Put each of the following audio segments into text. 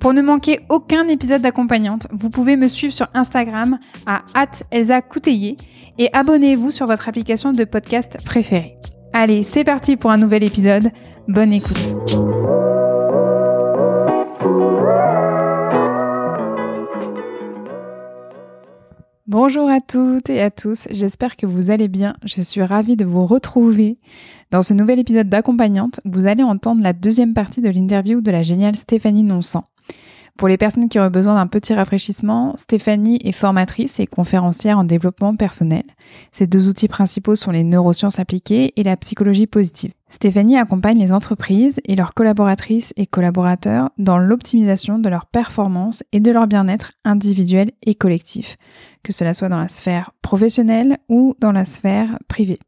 Pour ne manquer aucun épisode d'accompagnante, vous pouvez me suivre sur Instagram à Elsa et abonnez-vous sur votre application de podcast préférée. Allez, c'est parti pour un nouvel épisode. Bonne écoute. Bonjour à toutes et à tous, j'espère que vous allez bien. Je suis ravie de vous retrouver. Dans ce nouvel épisode d'accompagnante, vous allez entendre la deuxième partie de l'interview de la géniale Stéphanie Nonsan. Pour les personnes qui auraient besoin d'un petit rafraîchissement, Stéphanie est formatrice et conférencière en développement personnel. Ses deux outils principaux sont les neurosciences appliquées et la psychologie positive. Stéphanie accompagne les entreprises et leurs collaboratrices et collaborateurs dans l'optimisation de leur performance et de leur bien-être individuel et collectif, que cela soit dans la sphère professionnelle ou dans la sphère privée.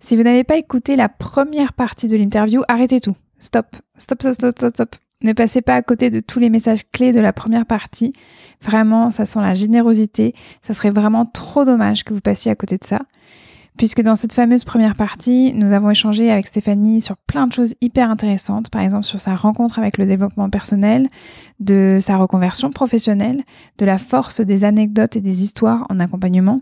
Si vous n'avez pas écouté la première partie de l'interview, arrêtez tout. Stop, stop, stop, stop, stop. Ne passez pas à côté de tous les messages clés de la première partie. Vraiment, ça sent la générosité. Ça serait vraiment trop dommage que vous passiez à côté de ça puisque dans cette fameuse première partie, nous avons échangé avec Stéphanie sur plein de choses hyper intéressantes, par exemple sur sa rencontre avec le développement personnel, de sa reconversion professionnelle, de la force des anecdotes et des histoires en accompagnement,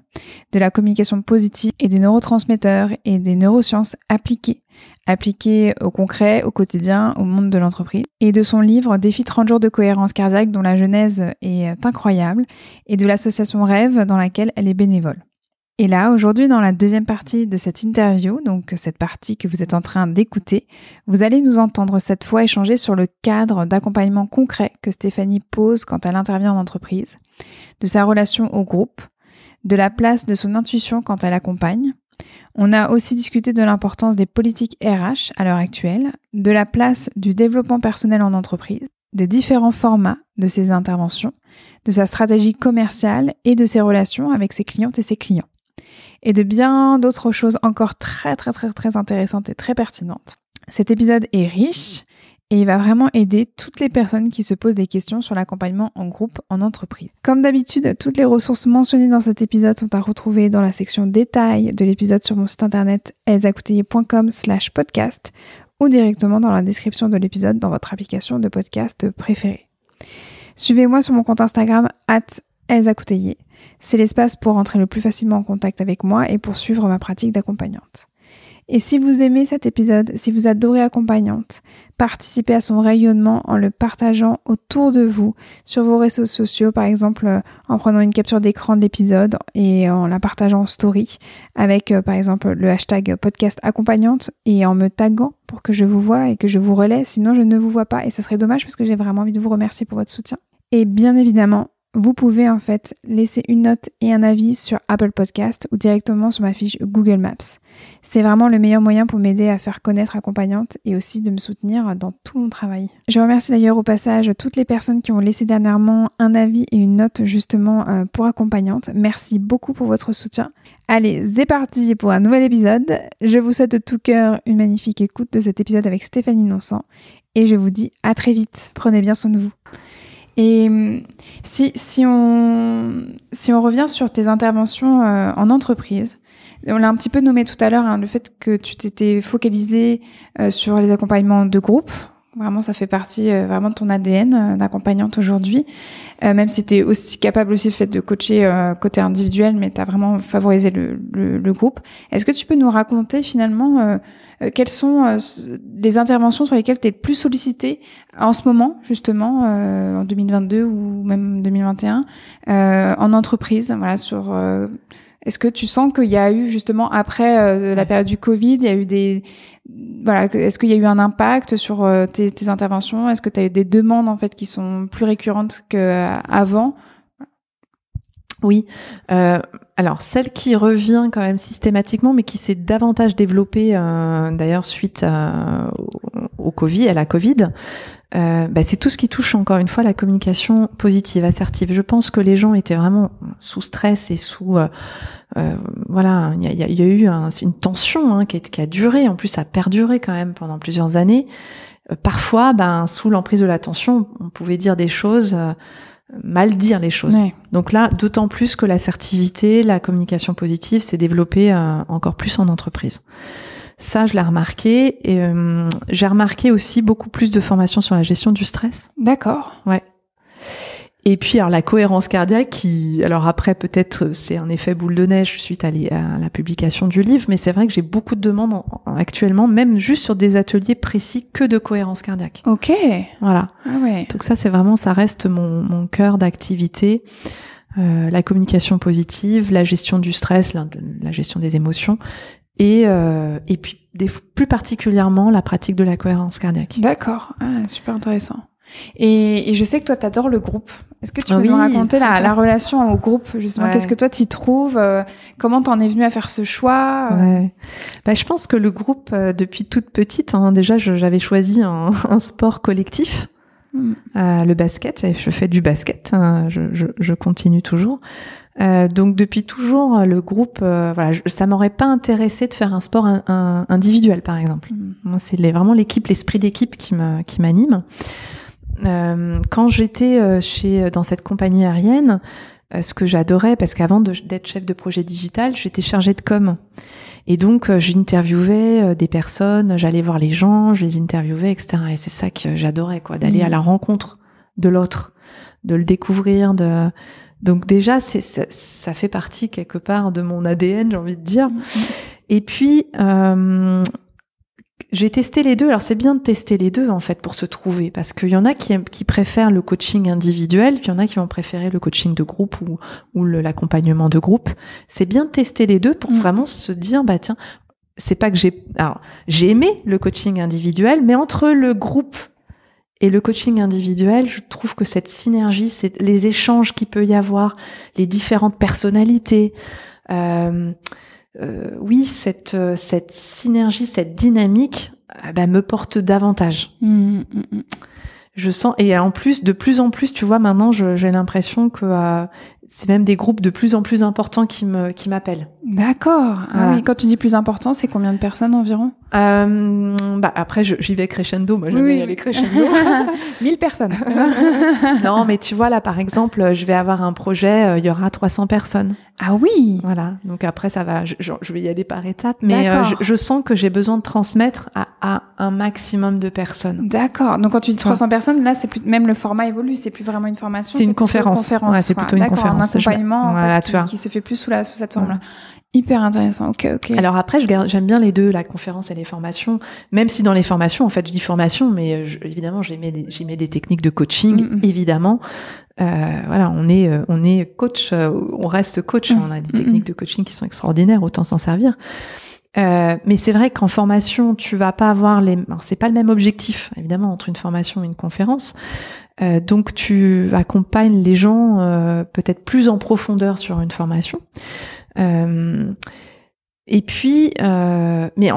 de la communication positive et des neurotransmetteurs et des neurosciences appliquées, appliquées au concret, au quotidien, au monde de l'entreprise, et de son livre Défi 30 jours de cohérence cardiaque dont la genèse est incroyable, et de l'association Rêve dans laquelle elle est bénévole. Et là, aujourd'hui, dans la deuxième partie de cette interview, donc cette partie que vous êtes en train d'écouter, vous allez nous entendre cette fois échanger sur le cadre d'accompagnement concret que Stéphanie pose quand elle intervient en entreprise, de sa relation au groupe, de la place de son intuition quand elle accompagne. On a aussi discuté de l'importance des politiques RH à l'heure actuelle, de la place du développement personnel en entreprise, des différents formats de ses interventions, de sa stratégie commerciale et de ses relations avec ses clientes et ses clients et de bien d'autres choses encore très très très très intéressantes et très pertinentes. Cet épisode est riche et il va vraiment aider toutes les personnes qui se posent des questions sur l'accompagnement en groupe en entreprise. Comme d'habitude, toutes les ressources mentionnées dans cet épisode sont à retrouver dans la section détails de l'épisode sur mon site internet elzacouteiller.com slash podcast ou directement dans la description de l'épisode dans votre application de podcast préférée. Suivez-moi sur mon compte Instagram at c'est l'espace pour entrer le plus facilement en contact avec moi et pour suivre ma pratique d'accompagnante. Et si vous aimez cet épisode, si vous adorez accompagnante, participez à son rayonnement en le partageant autour de vous sur vos réseaux sociaux, par exemple euh, en prenant une capture d'écran de l'épisode et en la partageant en story avec euh, par exemple le hashtag podcast accompagnante et en me taguant pour que je vous vois et que je vous relaie, sinon je ne vous vois pas et ça serait dommage parce que j'ai vraiment envie de vous remercier pour votre soutien. Et bien évidemment, vous pouvez en fait laisser une note et un avis sur Apple Podcast ou directement sur ma fiche Google Maps. C'est vraiment le meilleur moyen pour m'aider à faire connaître accompagnante et aussi de me soutenir dans tout mon travail. Je remercie d'ailleurs au passage toutes les personnes qui ont laissé dernièrement un avis et une note justement euh, pour accompagnante. Merci beaucoup pour votre soutien. Allez, c'est parti pour un nouvel épisode. Je vous souhaite de tout cœur une magnifique écoute de cet épisode avec Stéphanie Nonsan et je vous dis à très vite. Prenez bien soin de vous. Et hum, si, si, on, si on revient sur tes interventions euh, en entreprise, on l'a un petit peu nommé tout à l'heure, hein, le fait que tu t'étais focalisé euh, sur les accompagnements de groupe. Vraiment, ça fait partie euh, vraiment de ton ADN d'accompagnante aujourd'hui. même si tu es aussi capable aussi fait de coacher côté individuel, mais tu as vraiment favorisé le, le, le groupe. Est-ce que tu peux nous raconter finalement euh, quelles sont euh, les interventions sur lesquelles tu es le plus sollicité en ce moment, justement, euh, en 2022 ou même 2021, en entreprise, voilà, sur Est-ce que tu sens qu'il y a eu justement après euh, la période du Covid, il y a eu des voilà, est-ce qu'il y a eu un impact sur euh, tes, tes, interventions? Est-ce que tu as eu des demandes en fait qui sont plus récurrentes qu'avant Oui. Euh, alors celle qui revient quand même systématiquement, mais qui s'est davantage développée euh, d'ailleurs suite à, au, au, Covid, à la Covid, euh, bah, c'est tout ce qui touche encore une fois la communication positive, assertive. Je pense que les gens étaient vraiment sous stress et sous euh, euh voilà, il y a, y a, eu un, une tension hein, qui, qui, a duré, en plus ça a perduré quand même pendant plusieurs années. Euh, parfois, ben sous l'emprise de la tension, on pouvait dire des choses, euh, mal dire les choses. Donc là, d'autant plus que l'assertivité, la communication positive s'est développée encore plus en entreprise. Ça, je l'ai remarqué. Et euh, j'ai remarqué aussi beaucoup plus de formations sur la gestion du stress. D'accord. Ouais. Et puis alors la cohérence cardiaque, qui alors après peut-être c'est un effet boule de neige suite à, à la publication du livre, mais c'est vrai que j'ai beaucoup de demandes en, en, actuellement, même juste sur des ateliers précis que de cohérence cardiaque. Ok. Voilà. Ah ouais. Donc ça c'est vraiment ça reste mon, mon cœur d'activité. Euh, la communication positive, la gestion du stress, la, la gestion des émotions, et, euh, et puis des, plus particulièrement la pratique de la cohérence cardiaque. D'accord, ah, super intéressant. Et, et, je sais que toi, tu adores le groupe. Est-ce que tu peux oui, nous raconter la, la, relation au groupe, justement? Ouais. Qu'est-ce que toi, t'y trouves? Euh, Comment t'en es venue à faire ce choix? Ouais. bah, Je pense que le groupe, euh, depuis toute petite, hein, déjà, j'avais choisi un, un, sport collectif. Mm. Euh, le basket, je fais du basket, hein, je, je, je, continue toujours. Euh, donc depuis toujours, le groupe, euh, voilà, je, ça m'aurait pas intéressé de faire un sport un, un, individuel, par exemple. Mm. Moi, c'est vraiment l'équipe, l'esprit d'équipe qui me qui m'anime. Euh, quand j'étais euh, chez dans cette compagnie aérienne, euh, ce que j'adorais, parce qu'avant d'être chef de projet digital, j'étais chargée de com. Et donc, j'interviewais des personnes, j'allais voir les gens, je les interviewais, etc. Et c'est ça que j'adorais, quoi, d'aller mmh. à la rencontre de l'autre, de le découvrir, de donc déjà, c'est ça, ça, fait partie quelque part de mon ADN, j'ai envie de dire. Mmh. Et puis, euh, j'ai testé les deux. Alors c'est bien de tester les deux en fait pour se trouver, parce qu'il y en a qui, qui préfèrent le coaching individuel, puis il y en a qui vont préférer le coaching de groupe ou, ou l'accompagnement de groupe. C'est bien de tester les deux pour mmh. vraiment se dire, bah tiens, c'est pas que j'ai, alors j'ai aimé le coaching individuel, mais entre le groupe et le coaching individuel, je trouve que cette synergie, c'est les échanges qu'il peut y avoir, les différentes personnalités, euh, euh, oui, cette, cette synergie, cette dynamique, euh, bah, me porte davantage. Mmh, mmh, mmh. Je sens et en plus, de plus en plus, tu vois, maintenant, j'ai l'impression que euh, c'est même des groupes de plus en plus importants qui me qui m'appellent. D'accord. Ah voilà. oui, quand tu dis plus important, c'est combien de personnes environ? Euh, bah après j'y vais crescendo, moi j'aime oui, y aller crescendo. 1000 personnes. non, mais tu vois là par exemple, je vais avoir un projet, euh, il y aura 300 personnes. Ah oui. Voilà. Donc après ça va, je, je vais y aller par étapes, mais euh, je, je, sens que j'ai besoin de transmettre à, à, un maximum de personnes. D'accord. Donc quand tu dis 300 ouais. personnes, là c'est plus même le format évolue, c'est plus vraiment une formation, c'est une conférence. conférence. Ouais, c'est plutôt une conférence. Un accompagnement je... voilà, en fait, tu vois. qui, se fait plus sous la sous cette forme-là. Hyper intéressant. Ok, ok. Alors après, j'aime bien les deux, la conférence et les formations. Même si dans les formations, en fait, je dis formation, mais je, évidemment, j'y mets, des, mets des techniques de coaching, mm -hmm. évidemment. Euh, voilà, on est, on est coach, euh, on reste coach. Mm -hmm. On a des techniques de coaching qui sont extraordinaires, autant s'en servir. Euh, mais c'est vrai qu'en formation, tu vas pas avoir les. C'est pas le même objectif, évidemment, entre une formation et une conférence. Euh, donc, tu accompagnes les gens euh, peut-être plus en profondeur sur une formation. Euh, et puis, euh, mais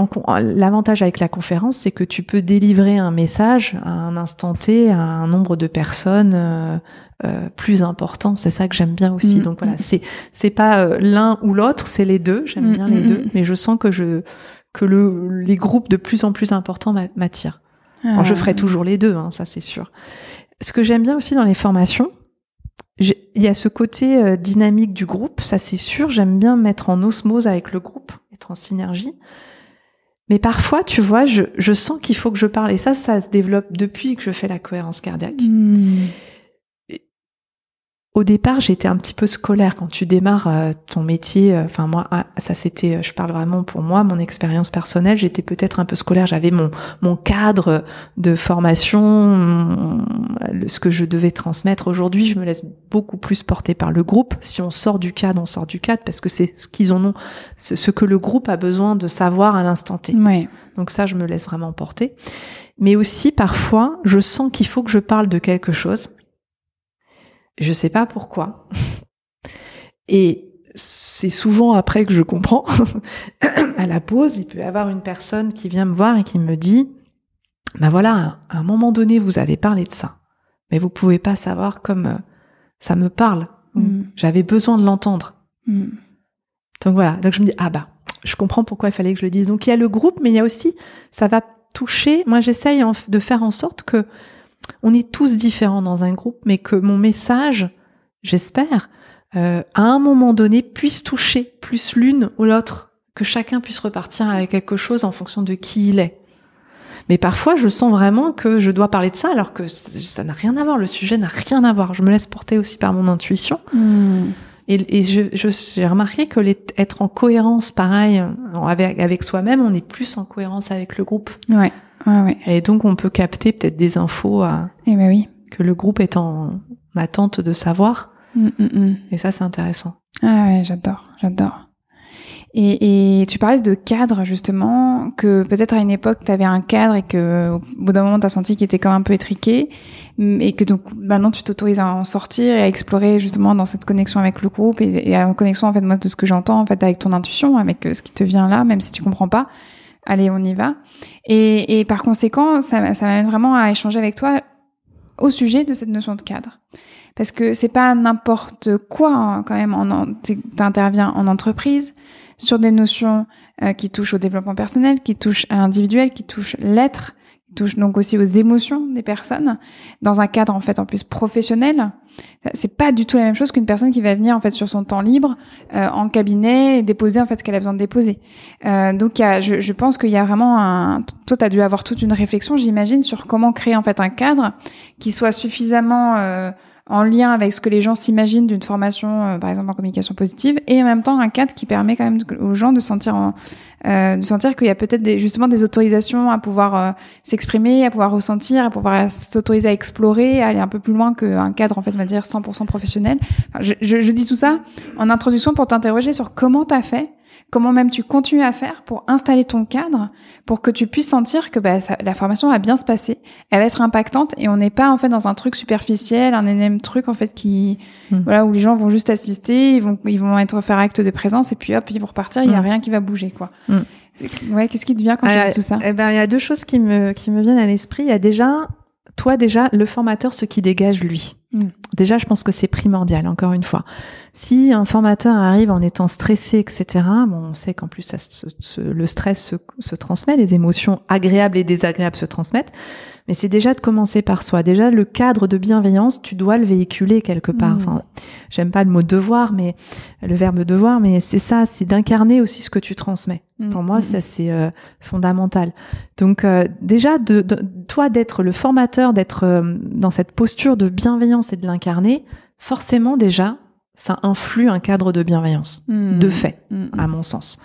l'avantage avec la conférence, c'est que tu peux délivrer un message à un instant T à un nombre de personnes euh, euh plus important. C'est ça que j'aime bien aussi. Mmh. Donc voilà, c'est c'est pas euh, l'un ou l'autre, c'est les deux. J'aime mmh, bien les mmh. deux, mais je sens que je que le les groupes de plus en plus importants m'attirent. Ah. je ferai toujours les deux, hein, ça c'est sûr. Ce que j'aime bien aussi dans les formations, il y a ce côté euh, dynamique du groupe, ça c'est sûr. J'aime bien mettre en osmose avec le groupe, être en synergie. Mais parfois, tu vois, je, sens qu'il faut que je parle. Et ça, ça se développe depuis que je fais la cohérence cardiaque. Mmh. Au départ, j'étais un petit peu scolaire quand tu démarres euh, ton métier. Euh, enfin moi, ah, ça c'était, je parle vraiment pour moi, mon expérience personnelle. J'étais peut-être un peu scolaire. J'avais mon mon cadre de formation, ce que je devais transmettre. Aujourd'hui, je me laisse beaucoup plus porter par le groupe. Si on sort du cadre, on sort du cadre parce que c'est ce qu'ils en ont, ce que le groupe a besoin de savoir à l'instant T. Ouais. Donc ça, je me laisse vraiment porter. Mais aussi parfois, je sens qu'il faut que je parle de quelque chose je sais pas pourquoi. Et c'est souvent après que je comprends. à la pause, il peut y avoir une personne qui vient me voir et qui me dit, ben voilà, à un moment donné, vous avez parlé de ça, mais vous pouvez pas savoir comme euh, ça me parle. Mm. J'avais besoin de l'entendre. Mm. Donc voilà. Donc je me dis, ah bah, je comprends pourquoi il fallait que je le dise. Donc il y a le groupe, mais il y a aussi, ça va toucher. Moi, j'essaye de faire en sorte que on est tous différents dans un groupe, mais que mon message, j'espère, euh, à un moment donné, puisse toucher plus l'une ou l'autre, que chacun puisse repartir avec quelque chose en fonction de qui il est. Mais parfois, je sens vraiment que je dois parler de ça, alors que ça n'a rien à voir, le sujet n'a rien à voir. Je me laisse porter aussi par mon intuition. Hmm. Et, j'ai je, remarqué que être en cohérence, pareil, avec, avec soi-même, on est plus en cohérence avec le groupe. Ouais. Et donc on peut capter peut-être des infos à, eh ben oui. que le groupe est en attente de savoir. Mm, mm, mm. Et ça c'est intéressant. Ah ouais, j'adore, j'adore. Et, et, tu parlais de cadre justement, que peut-être à une époque tu avais un cadre et que au bout d'un moment tu as senti qu'il était quand même un peu étriqué, et que donc maintenant tu t'autorises à en sortir et à explorer justement dans cette connexion avec le groupe et, et en connexion en fait moi de ce que j'entends en fait avec ton intuition, avec euh, ce qui te vient là, même si tu comprends pas allez, on y va. Et, par conséquent, ça, m'amène vraiment à échanger avec toi au sujet de cette notion de cadre. Parce que c'est pas n'importe quoi hein, quand même. Tu interviens en entreprise sur des notions euh, qui touchent au développement personnel, qui touchent à l'individuel, qui touchent l'être, touche donc aussi aux émotions des personnes dans un cadre en fait en plus professionnel. C'est pas du tout la même chose qu'une personne qui va venir en fait sur son temps libre euh, en cabinet et déposer en fait ce qu'elle a besoin de déposer. Euh, donc y a, je, je, pense qu'il y a vraiment un. Toi, t'as dû avoir toute une réflexion, j'imagine, sur comment créer en fait un cadre qui soit suffisamment euh, en lien avec ce que les gens s'imaginent d'une formation, euh, par exemple en communication positive, et en même temps un cadre qui permet quand même aux gens de sentir, euh, de sentir qu'il y a peut-être des, justement des autorisations à pouvoir euh, s'exprimer, à pouvoir ressentir, à pouvoir s'autoriser à explorer, à aller un peu plus loin qu'un cadre en fait, on va dire 100% professionnel. je, je, je, dis tout ça en introduction pour t'interroger sur comment t'as fait comment même tu continues à faire pour installer ton cadre, pour que tu puisses sentir que bah, la formation va bien se passer, elle va être impactante et on n'est pas en fait dans un truc superficiel, un énième truc en fait qui, hmm. voilà, où les gens vont juste assister, ils vont, ils vont être faire acte de présence et puis hop, ils vont repartir, il y a hmm. rien qui va bouger quoi. Hmm. Ouais, qu'est-ce qui te vient quand tu dis tout ça? Eh ben, il y a deux choses qui me qui me viennent à l'esprit. Il y a déjà toi déjà le formateur ce qui dégage lui. Hmm. Déjà, je pense que c'est primordial, encore une fois. Si un formateur arrive en étant stressé, etc., bon, on sait qu'en plus, ça le stress se, se, transmet, les émotions agréables et désagréables se transmettent mais c'est déjà de commencer par soi. Déjà, le cadre de bienveillance, tu dois le véhiculer quelque part. Mm. Enfin, j'aime pas le mot devoir, mais le verbe devoir, mais c'est ça, c'est d'incarner aussi ce que tu transmets. Mm. Pour moi, mm. ça c'est euh, fondamental. Donc euh, déjà, de, toi d'être le formateur, d'être euh, dans cette posture de bienveillance et de l'incarner, forcément déjà, ça influe un cadre de bienveillance, de fait, à mon sens.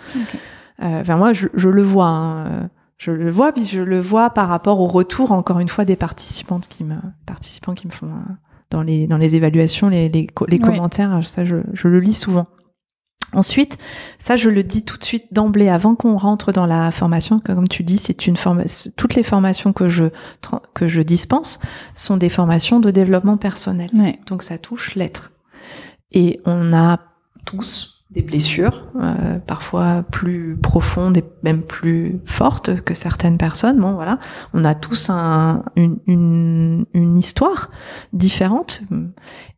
Enfin moi, je, je le vois. Hein, je le vois, puis je le vois par rapport au retour, encore une fois, des participantes qui me, participants qui me font euh, dans les dans les évaluations, les, les, les commentaires, ça je, je le lis souvent. Ensuite, ça je le dis tout de suite d'emblée avant qu'on rentre dans la formation, comme tu dis, c'est une formation. Toutes les formations que je que je dispense sont des formations de développement personnel. Donc ça touche l'être. Et on a tous des blessures, euh, parfois plus profondes et même plus fortes que certaines personnes. Bon, voilà, on a tous un, une, une, une, histoire différente,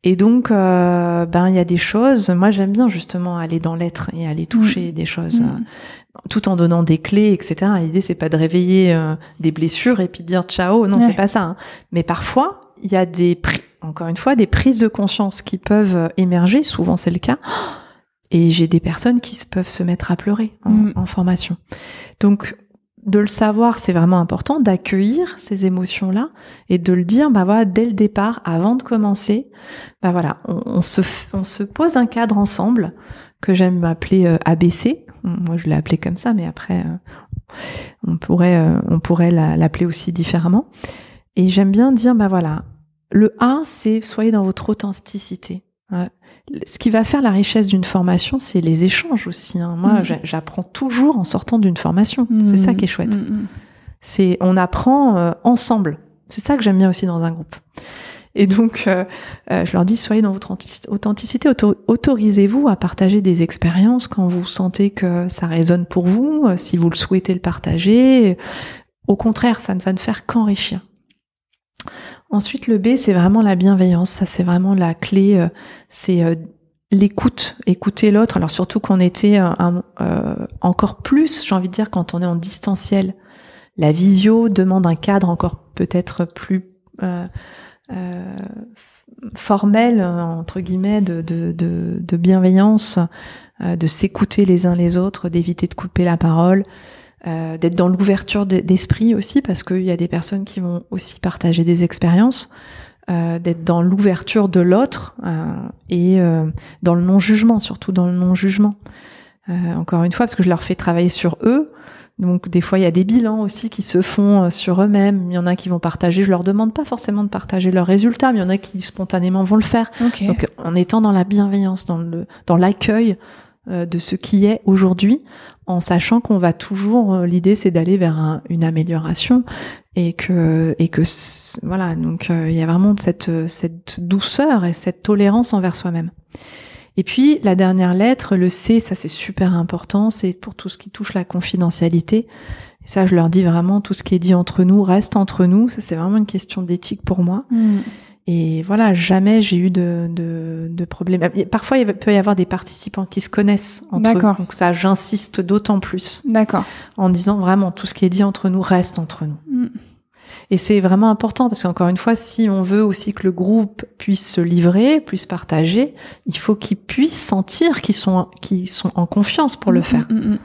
et donc, euh, ben il y a des choses. Moi, j'aime bien justement aller dans l'être et aller toucher mm. des choses, mm. euh, tout en donnant des clés, etc. L'idée, c'est pas de réveiller des blessures et puis de dire ciao. Non, c'est pas ça. Hein. Mais parfois, il y a des, encore une fois, des prises de conscience qui peuvent émerger. Souvent, c'est le cas. Et j'ai des personnes qui peuvent se mettre à pleurer en, mm. formation. Donc, de le savoir, c'est vraiment important d'accueillir ces émotions-là et de le dire, bah voilà, dès le départ, avant de commencer, bah voilà, on, se, on se pose un cadre ensemble que j'aime appeler euh, ABC. Moi, je l'ai appelé comme ça, mais après, euh, on pourrait, euh, on pourrait l'appeler aussi différemment. Et j'aime bien dire, bah voilà, le A, c'est soyez dans votre authenticité. Ce qui va faire la richesse d'une formation, c'est les échanges aussi. Hein. Moi, mm. j'apprends toujours en sortant d'une formation. C'est ça qui est chouette. Mm, mm, c'est on apprend euh, ensemble. C'est ça que j'aime bien aussi dans un groupe. Et donc, euh, euh, je leur dis, soyez dans votre authenticité, autorisez-vous à partager des expériences quand vous sentez que ça résonne pour vous, si vous le souhaitez le partager. Au contraire, ça ne va ne faire qu'enrichir. Ensuite, le B, c'est vraiment la bienveillance. Ça, c'est vraiment la clé. Euh, c'est euh, l'écoute, écouter l'autre. Alors surtout qu'on était euh, encore plus, j'ai envie de dire, quand on est en distanciel. La visio demande un cadre encore peut-être plus formel, entre guillemets, de, de, de, de bienveillance, de s'écouter les uns les autres, d'éviter de couper la parole. Euh, d'être dans l'ouverture d'esprit aussi, parce qu'il y a des personnes qui vont aussi partager des expériences, euh, d'être dans l'ouverture de l'autre euh, et euh, dans le non-jugement, surtout dans le non-jugement. Euh, encore une fois, parce que je leur fais travailler sur eux. Donc des fois, il y a des bilans aussi qui se font sur eux-mêmes. Il y en a qui vont partager. Je leur demande pas forcément de partager leurs résultats, mais il y en a qui spontanément vont le faire. Donc en étant dans la bienveillance, dans le dans l'accueil de ce qui est aujourd'hui, en sachant qu'on va toujours euh, l'idée c'est d'aller vers une amélioration et que et que voilà donc euh, il y a vraiment cette cette douceur et cette tolérance envers soi-même. Et puis la dernière lettre, le C, ça c'est super important, c'est pour tout ce qui touche la confidentialité. Et ça, je leur dis vraiment, tout ce qui est dit entre nous reste entre nous. Ça, c'est vraiment une question d'éthique pour moi. Mm. Et voilà, jamais j'ai eu de, de, de problème. Parfois, il peut y avoir des participants qui se connaissent entre eux. Donc ça, j'insiste d'autant plus. D'accord. En disant vraiment, tout ce qui est dit entre nous reste entre nous. Mm. Et c'est vraiment important parce qu'encore une fois, si on veut aussi que le groupe puisse se livrer, puisse partager, il faut qu'ils puissent sentir qu'ils sont, qu'ils sont en confiance pour le mm, faire. Mm,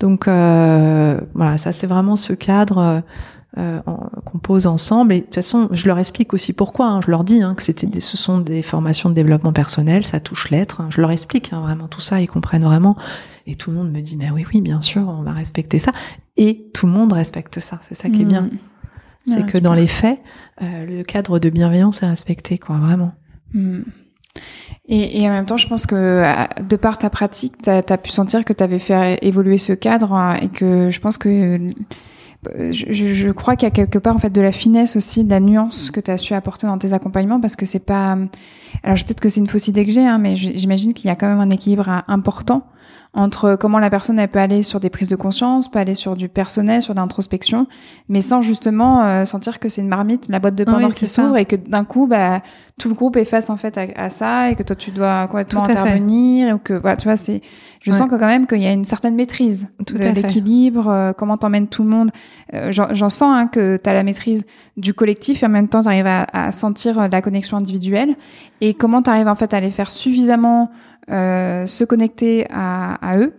Donc euh, voilà, ça c'est vraiment ce cadre. Euh, euh, qu'on pose ensemble. Et de toute façon, je leur explique aussi pourquoi. Hein. Je leur dis hein, que c'était, des, ce sont des formations de développement personnel, ça touche l'être. Hein. Je leur explique hein, vraiment tout ça, ils comprennent vraiment. Et tout le monde me dit, mais oui, oui, bien sûr, on va respecter ça. Et tout le monde respecte ça. C'est ça qui est bien. Mmh. C'est que dans les faits, euh, le cadre de bienveillance est respecté, quoi, vraiment. Mmh. Et, et, en même temps, je pense que euh, de par ta pratique, tu as, pu sentir que tu avais fait évoluer ce cadre et que je pense que je, je crois qu'il y a quelque part en fait de la finesse aussi, de la nuance que tu as su apporter dans tes accompagnements parce que c'est pas. Alors peut-être que c'est une fausse idée que j'ai, hein, mais j'imagine qu'il y a quand même un équilibre euh, important entre comment la personne elle peut aller sur des prises de conscience, peut aller sur du personnel, sur l'introspection, mais sans justement euh, sentir que c'est une marmite, la boîte de Pandore qui s'ouvre et que d'un coup bah tout le groupe est face en fait à, ça et que toi tu dois complètement intervenir ou que voilà, tu vois c'est je sens que quand même qu'il y a une certaine maîtrise tout de l'équilibre, euh, comment t'emmènes tout le monde. Euh, j'en sens hein, que tu as la maîtrise du collectif et en même temps tu arrives à, à, sentir la connexion individuelle. Et comment tu arrives en fait à les faire suffisamment euh, se connecter à, à, eux,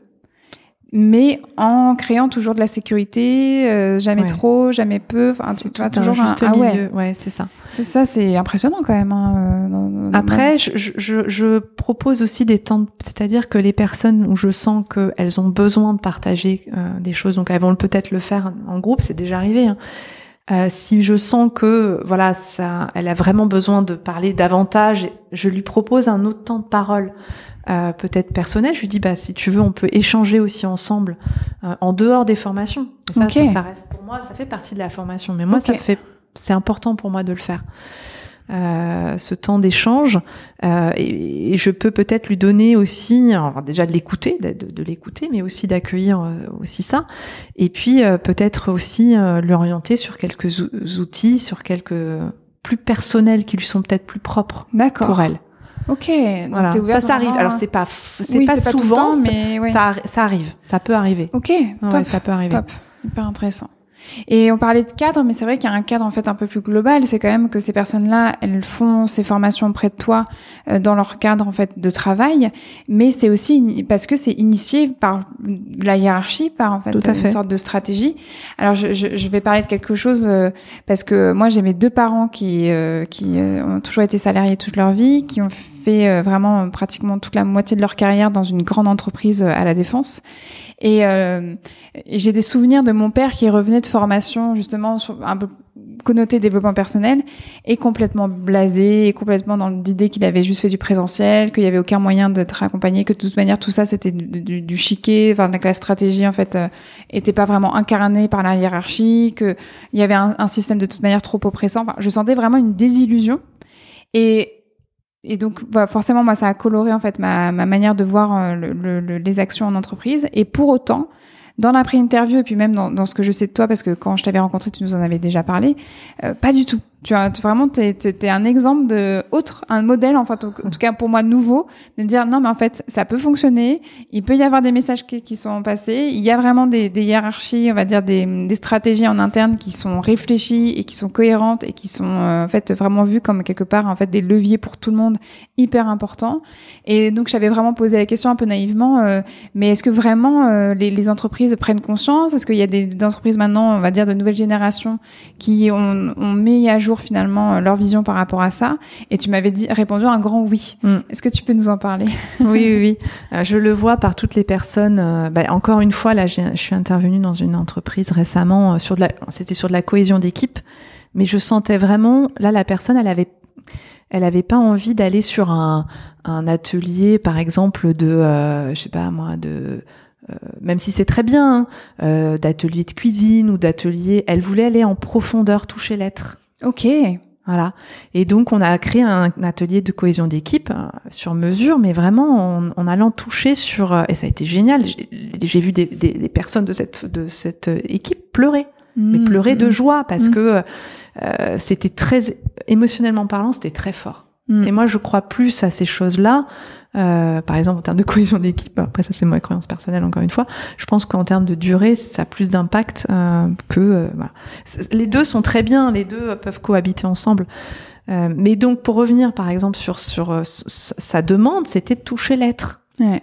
mais en créant toujours de la sécurité, euh, jamais trop, jamais peu. Enfin, tu vois, toujours un juste milieu. ouais, ouais c'est ça. C'est ça, c'est impressionnant quand même. Hein, euh, Après, je, je, je, propose aussi des temps, c'est-à-dire que les personnes où je sens qu'elles ont besoin de partager des choses, donc elles vont peut-être le faire en groupe, c'est déjà arrivé. Hein. Euh, si je sens que voilà, ça, elle a vraiment besoin de parler davantage, je lui propose un autre temps de parole. Euh, peut-être personnel, je lui dis bah si tu veux on peut échanger aussi ensemble euh, en dehors des formations. ça, ça reste pour moi, ça fait partie de la formation, mais moi ça fait c'est important pour moi de le faire. Euh, ce temps d'échange. Euh, et, je peux peut-être lui donner aussi alors déjà de l'écouter de, de l'écouter mais aussi d'accueillir euh, aussi ça. Et puis peut-être aussi l'orienter sur quelques outils sur quelques plus personnels qui lui sont peut-être plus propres pour elle Ok. Voilà. Ça, ça arrive. Alors c'est pas, c'est pas souvent, mais ça, ça arrive. Ça peut arriver. Ok. Ouais, ça peut arriver. Top. Hyper intéressant. Et on parlait de cadre, mais c'est vrai qu'il y a un cadre en fait un peu plus global. C'est quand même que ces personnes-là, elles font ces formations près de toi euh, dans leur cadre en fait de travail, mais c'est aussi parce que c'est initié par la hiérarchie, par en fait, une sorte de stratégie. Alors je, je, je, vais parler de quelque chose euh, parce que moi j'ai mes deux parents qui euh, qui ont toujours été salariés toute leur vie, qui ont fait vraiment pratiquement toute la moitié de leur carrière dans une grande entreprise à la défense et, euh, j'ai des souvenirs de mon père qui revenait de formation justement sur un peu connoté développement personnel et complètement blasé et complètement dans l'idée qu'il avait juste fait du présentiel, qu'il y avait aucun moyen d'être accompagné, que de toute manière tout ça c'était du, du, enfin que la stratégie en fait euh, était pas vraiment incarnée par la hiérarchie, qu'il y avait un, un, système de toute manière trop oppressant. Enfin, je sentais vraiment une désillusion et et donc, bah, forcément, moi, ça a coloré en fait ma, ma manière de voir euh, le, le, les actions en entreprise. Et pour autant, dans la pré-interview et puis même dans, dans, ce que je sais de toi, parce que quand je t'avais rencontré, tu nous en avais déjà parlé, euh, pas du tout. Tu as vraiment, t'es es, un exemple de autre, un modèle, enfin, en tout cas pour moi nouveau, de me dire non, mais en fait, ça peut fonctionner. Il peut y avoir des messages qui, qui sont passés. Il y a vraiment des, des hiérarchies, on va dire des, des, stratégies en interne qui sont réfléchies et qui sont cohérentes et qui sont euh, en fait vraiment vues comme quelque part en fait des leviers pour tout le monde hyper importants. Et donc j'avais vraiment posé la question un peu naïvement, euh, mais est-ce que vraiment euh, les, les, entreprises prennent conscience? Est-ce qu'il y a des, des, entreprises maintenant, on va dire de nouvelles générations, qui ont, ont mis à jour finalement euh, leur vision par rapport à ça. Et tu m'avais dit, répondu un grand oui. Mm. Est-ce que tu peux nous en parler? Oui, oui, oui. Euh, je le vois par toutes les personnes. Euh, bah, encore une fois, là, je suis intervenue dans une entreprise récemment sur de la, c'était sur de la cohésion d'équipe, mais je sentais vraiment, là, la personne, elle avait elle avait pas envie d'aller sur un, un, atelier, par exemple, de, euh, je sais pas moi, de euh, même si c'est très bien, hein, euh, d'atelier de cuisine ou d'atelier, elle voulait aller en profondeur, toucher l'être. Ok. Voilà. Et donc, on a créé un, atelier de cohésion d'équipe euh, sur mesure, mais vraiment en, allant toucher sur. Euh, et ça a été génial. J'ai vu des, des, des, personnes de cette, de cette équipe pleurer, mais mmh, pleurer de mmh. joie parce mmh. que euh, c'était très émotionnellement parlant, c'était très fort. Et moi, je crois plus à ces choses-là euh, par exemple en termes de cohésion d'équipe, après ça c'est ma croyance personnelle encore une fois, je pense qu'en termes de durée ça a plus d'impact euh, que euh, voilà. les deux sont très bien, les deux peuvent cohabiter ensemble. Euh, mais donc pour revenir par exemple sur sur euh, sa demande, c'était de toucher l'être. Ouais.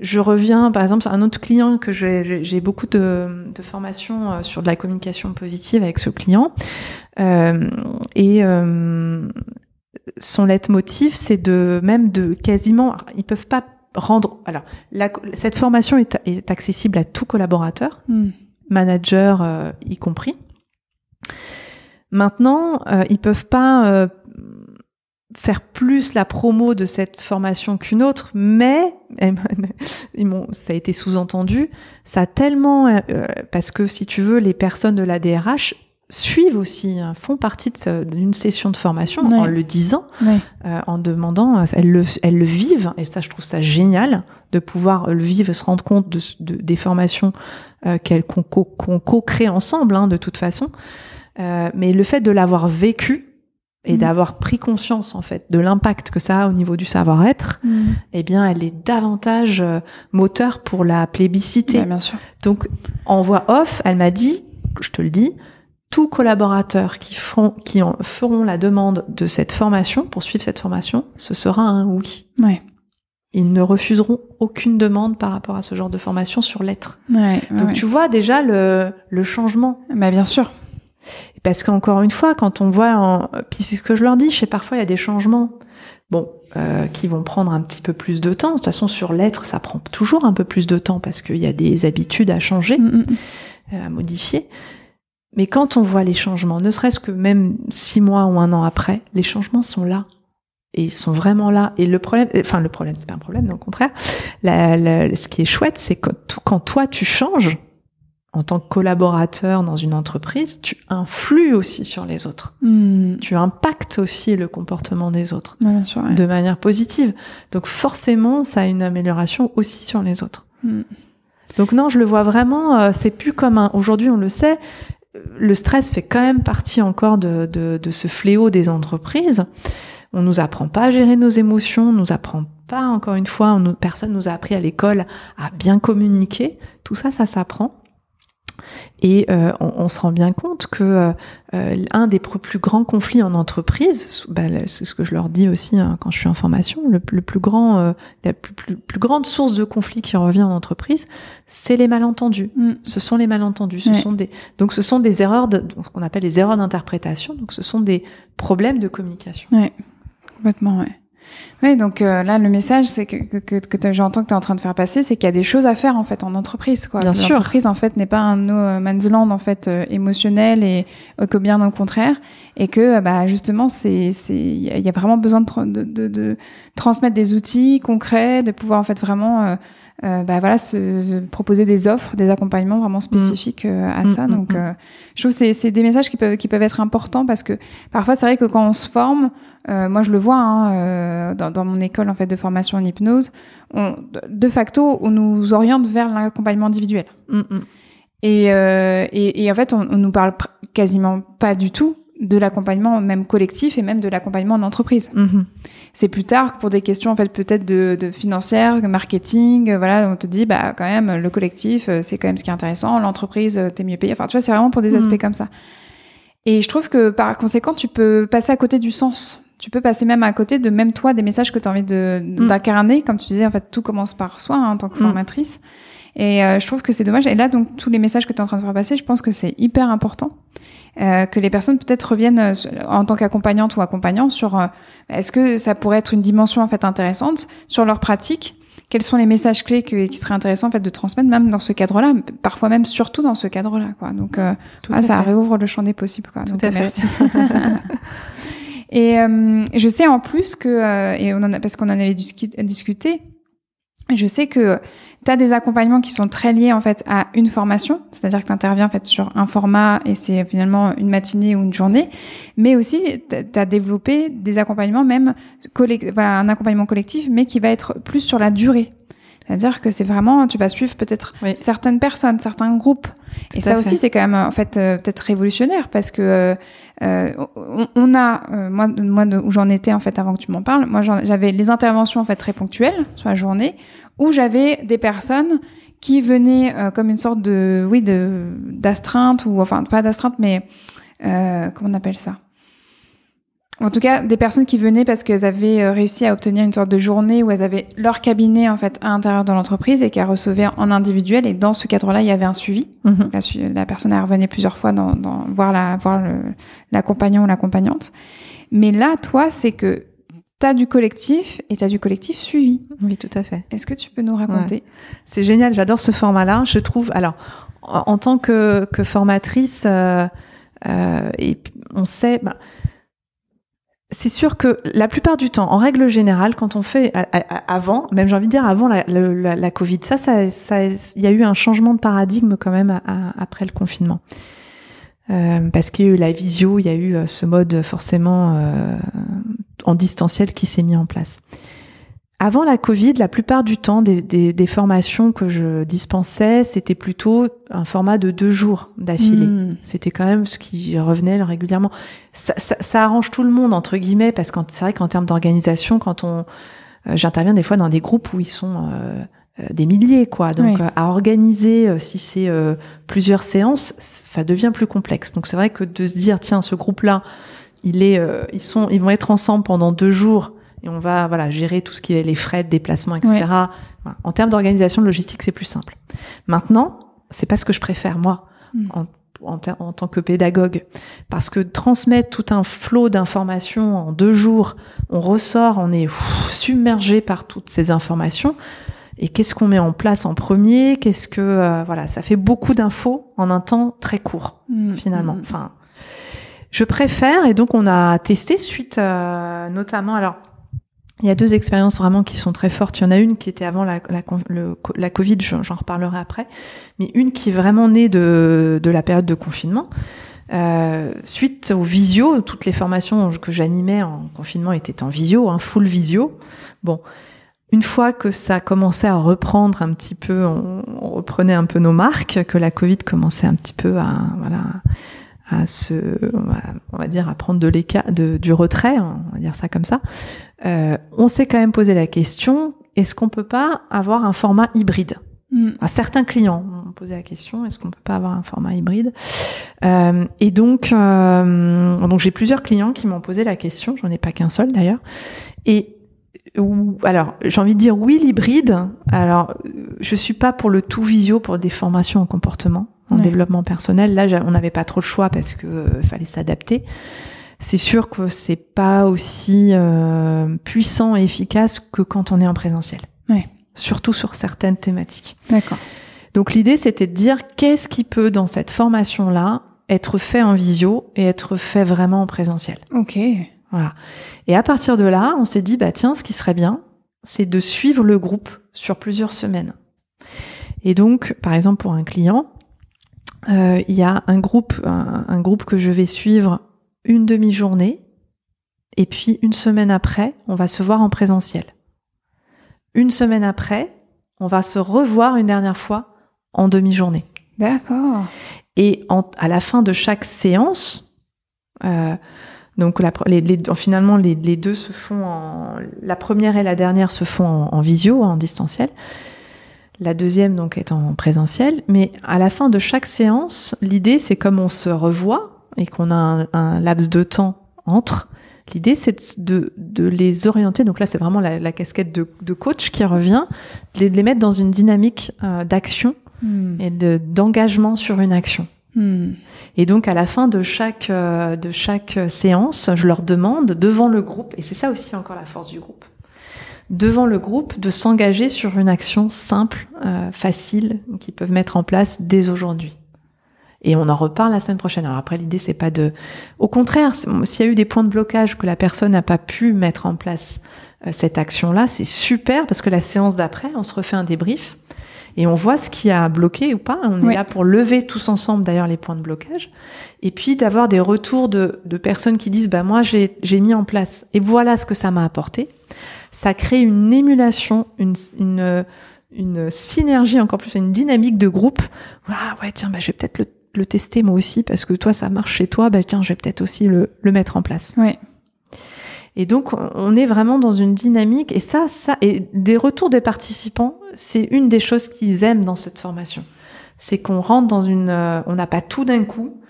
Je reviens par exemple sur un autre client que j'ai beaucoup de, de formations sur de la communication positive avec ce client et son leitmotiv, c'est de même de quasiment, ils peuvent pas rendre. Alors, la, cette formation est, est, accessible à tout collaborateur, mm. manager euh, y compris. Maintenant, euh, ils peuvent pas euh, faire plus la promo de cette formation qu'une autre, mais ça a été sous-entendu, ça a tellement euh, parce que si tu veux, les personnes de la DRH suivent aussi, hein, font partie d'une session de formation en le disant, euh, en demandant, euh, elles le, elles le vivent, et ça je trouve ça génial de pouvoir le vivre, se rendre compte de, de des formations euh, qu'elles qu'on co-crée ensemble, hein, de toute façon. Euh, mais le fait de l'avoir vécu et mm. d'avoir pris conscience en fait de l'impact que ça a au niveau du savoir-être, mm. eh bien, elle est davantage euh, moteur pour la plébiscité. bien sûr. Donc, en voix off, elle m'a dit, je te le dis, tous collaborateurs qui, feront, qui en feront la demande de cette formation, pour suivre cette formation, ce sera un oui. Ouais. Ils ne refuseront aucune demande par rapport à ce genre de formation sur l'être. Ouais, Donc tu vois déjà le, le changement. Bah bien sûr. Parce qu'encore une fois, quand on voit, en... puis c'est ce que je leur dis, je sais parfois il y a des changements, bon, euh, qui vont prendre un petit peu plus de temps. De toute façon, sur l'être, ça prend toujours un peu plus de temps parce qu'il y a des habitudes à changer, mm, mm, mm. à modifier. Mais quand on voit les changements, ne serait-ce que même six mois ou un an après, les changements sont là. Et ils sont vraiment là. Et le problème, enfin le problème, c'est pas un problème, au contraire. La, la, ce qui est chouette, c'est que quand toi tu changes en tant que collaborateur dans une entreprise, tu influes aussi sur les autres. Hmm. Tu impactes aussi le comportement des autres bien sûr, ouais. de manière positive. Donc forcément, ça a une amélioration aussi sur les autres. Hmm. Donc non, je le vois vraiment. Euh, c'est plus comme un. Aujourd'hui, on le sait le stress fait quand même partie encore de, de, ce fléau des entreprises. On nous apprend pas à gérer nos émotions, on nous apprend pas, encore une fois, on, personne nous a appris à l'école à bien communiquer. Tout ça, ça s'apprend. Et euh, on, on, se rend bien compte que euh, euh un des plus grands conflits en entreprise, bah, c'est ce que je leur dis aussi hein, quand je suis en formation, le, le plus grand, euh, la plus, plus, plus, grande source de conflit qui revient en entreprise, c'est les malentendus. Mm. Ce sont les malentendus. Ce sont des, donc ce sont des erreurs, de, ce qu'on appelle les erreurs d'interprétation. Donc ce sont des problèmes de communication. Ouais, complètement, ouais. Oui, donc euh, là, le message, c'est que, que, que j'entends que tu es en train de faire passer, c'est qu'il y a des choses à faire en fait en entreprise. Quoi. Bien sûr. L'entreprise en fait n'est pas un no man's land en fait euh, émotionnel et euh, que bien au contraire, et que bah justement c'est c'est il y, a vraiment besoin de, de, de, transmettre des outils concrets, de pouvoir en fait vraiment euh, bah voilà, se, proposer des offres, des accompagnements vraiment spécifiques euh, à ça. Mm, Donc, euh, je trouve que c'est des messages qui peuvent, qui peuvent être importants parce que parfois, c'est vrai que quand on se forme, moi je le vois hein, dans, dans, mon école en fait de formation en hypnose, on, de facto, on nous oriente vers l'accompagnement individuel. Et, et, et, en fait, on, on nous parle quasiment pas du tout de l'accompagnement même collectif et même de l'accompagnement en entreprise. Mhm. C'est plus tard pour des questions en fait peut-être de, de financière, marketing, euh, voilà, on te dit bah quand même le collectif euh, c'est quand même ce qui est intéressant, l'entreprise euh, t'es mieux payé. Enfin tu vois c'est vraiment pour des mhm. aspects comme ça. Et je trouve que par conséquent tu peux passer à côté du sens. Tu peux passer même à côté de même toi des messages que tu as envie de mhm. d'incarner, comme tu disais en fait tout commence par soi hein, en tant que formatrice. Et je trouve que c'est dommage. Et là, donc, tous les messages que tu es en train de faire passer, je pense que c'est hyper important. Euh, que les personnes peut-être reviennent euh, en tant qu'accompagnante ou accompagnant sur euh, est-ce que ça pourrait être une dimension en fait intéressante sur leur pratique? Quels sont les messages clés qui seraient intéressants en fait de transmettre même dans ce cadre-là parfois même surtout dans ce cadre-là quoi? Donc euh, ça réouvre le champ des possibles quoi. Tout à merci. et je sais en plus que et on en a parce qu'on en avait discuté je sais que tu as des accompagnements qui sont très liés en fait à une formation, c'est-à-dire que tu interviens en fait sur un format et c'est finalement une matinée ou une journée, mais aussi tu as développé des accompagnements même voilà, un accompagnement collectif mais qui va être plus sur la durée. C'est-à-dire que c'est vraiment, tu vas suivre peut-être certaines personnes, certains groupes. et ça aussi, c'est quand même en fait euh, peut-être révolutionnaire parce que euh, euh on, a, euh, moi, moi où j'en étais en fait avant que tu m'en parles, moi j'avais les interventions en fait très ponctuelles sur la journée où j'avais des personnes qui venaient euh, comme une sorte de, oui, de d'astreinte ou enfin pas d'astreinte, mais euh, comment on appelle ça? En tout cas, des personnes qui venaient parce qu'elles avaient euh, réussi à obtenir une sorte de journée où elles avaient leur cabinet en fait à l'intérieur de l'entreprise et qu'elles recevaient en individuel. Et dans ce cadre-là, il y avait un suivi. Mhm. la, la, personne elle revenait plusieurs fois dans, dans voir la voir l'accompagnant ou l'accompagnante. Mais là, toi, c'est que tu du collectif et tu du collectif suivi. Oui, tout à fait. Est-ce que tu peux nous raconter? C'est génial, j'adore ce format-là. Je trouve, alors, en, tant que, que formatrice, euh, euh, et on sait, bah, c'est sûr que la plupart du temps, en règle générale, quand on fait avant, même j'ai envie de dire avant la, Covid, ça, ça, ça, il y a eu un changement de paradigme quand même après le confinement. Euh, parce qu'il y a eu la visio, il y a eu euh, ce mode forcément euh, en distanciel qui s'est mis en place. Avant la Covid, la plupart du temps, des, des, des formations que je dispensais, c'était plutôt un format de deux jours d'affilée. Hmm. C'était quand même ce qui revenait régulièrement. Ça, ça, ça, arrange tout le monde entre guillemets, parce que c'est vrai qu'en termes d'organisation, quand on, j'interviens des fois dans des groupes où ils sont euh, des milliers, quoi. Donc, euh, à organiser, euh, si c'est plusieurs séances, ça devient plus complexe. Donc, c'est vrai que de se dire, tiens, ce groupe-là, il est, ils sont, ils vont être ensemble pendant deux jours et on va, voilà, gérer tout ce qui est les frais de déplacement, etc. En termes d'organisation de logistique, c'est plus simple. Maintenant, c'est pas ce que je préfère moi. Hmm. En, en, tant que pédagogue. Parce que transmettre tout un flot d'informations en deux jours, on ressort, on est submergé par toutes ces informations et qu'est-ce qu'on met en place en premier? Qu'est-ce que euh, voilà, ça fait beaucoup d'infos en un temps très court mm, finalement. Mm, mm. Enfin, je préfère et donc on a testé suite euh, notamment alors. Il y a deux expériences vraiment qui sont très fortes. Il y en a une qui était avant la, la, Covid, j'en reparlerai après, mais une qui est vraiment née de, de la période de confinement. Euh, suite au visio, toutes les formations que j'animais en confinement étaient en visio, hein, full visio. Bon, une fois que ça commençait à reprendre un petit peu, on, reprenait un peu nos marques, que la Covid commençait un petit peu à, voilà, à se, on va dire, à prendre de l'écart, de, du retrait, on va dire ça comme ça. Euh, on s'est quand même posé la question est-ce qu'on peut pas avoir un format hybride? Mm. À certains clients, posé la question est-ce qu'on peut pas avoir un format hybride? Euh, Et donc, euh, donc j'ai plusieurs clients qui m'ont posé la question. J'en ai pas qu'un seul d'ailleurs. Et alors, j'ai envie de dire oui l'hybride. Alors, je suis pas pour le tout visio pour des formations en comportement, en développement personnel. Là, on n'avait pas trop de choix parce que euh, fallait s'adapter. C'est sûr que c'est pas aussi euh, puissant et efficace que quand on est en présentiel. Ouais. Surtout sur certaines thématiques. D'accord. Donc l'idée, c'était de dire qu'est-ce qui peut dans cette formation-là être fait en visio et être fait vraiment en présentiel? Ok. Voilà. Et à partir de là, on s'est dit, bah tiens, ce qui serait bien, c'est de suivre le groupe sur plusieurs semaines. Et donc, par exemple, pour un client, il y a un groupe, un, groupe que je vais suivre une demi-journée, et puis une semaine après, on va se voir en présentiel. Une semaine après, on va se revoir une dernière fois en demi-journée. D'accord. Et à la fin de chaque séance, euh, donc la, les, finalement les, deux se font en la première et la dernière se font en, visio, en distanciel. La deuxième donc est en présentiel, mais à la fin de chaque séance, l'idée c'est comme on se revoit et qu'on a un, laps de temps entre. L'idée c'est de, de, les orienter. Donc là c'est vraiment la, casquette de, de, coach qui revient, de les, mettre dans une dynamique euh, d'action hmm. et d'engagement sur une action. Hmm. Et donc à la fin de chaque euh, de chaque séance, je leur demande devant le groupe, et c'est ça aussi encore la force du groupe, devant le groupe de s'engager sur une action simple, euh, facile, qu'ils peuvent mettre en place dès aujourd'hui. Et on en reparle la semaine prochaine. Alors après, l'idée c'est pas de, au contraire, s'il y a eu des points de blocage que la personne n'a pas pu mettre en place euh, cette action-là, c'est super parce que la séance d'après, on se refait un débrief et on voit ce qui a bloqué ou pas. On est là pour lever tous ensemble d'ailleurs les points de blocage et puis d'avoir des retours de, de, personnes qui disent bah moi j'ai mis en place et voilà ce que ça m'a apporté. Ça crée une émulation, une, une, une synergie encore plus, une dynamique de groupe. Ah ouais tiens bah je vais peut-être le, le, tester moi aussi parce que toi ça marche chez toi bah tiens je vais peut-être aussi le, le mettre en place. Ouais. Et donc, on est vraiment dans une dynamique. Et ça, ça, et des retours des participants, c'est une des choses qu'ils aiment dans cette formation. C'est qu'on rentre dans une, euh, on n'a pas tout d'un coup.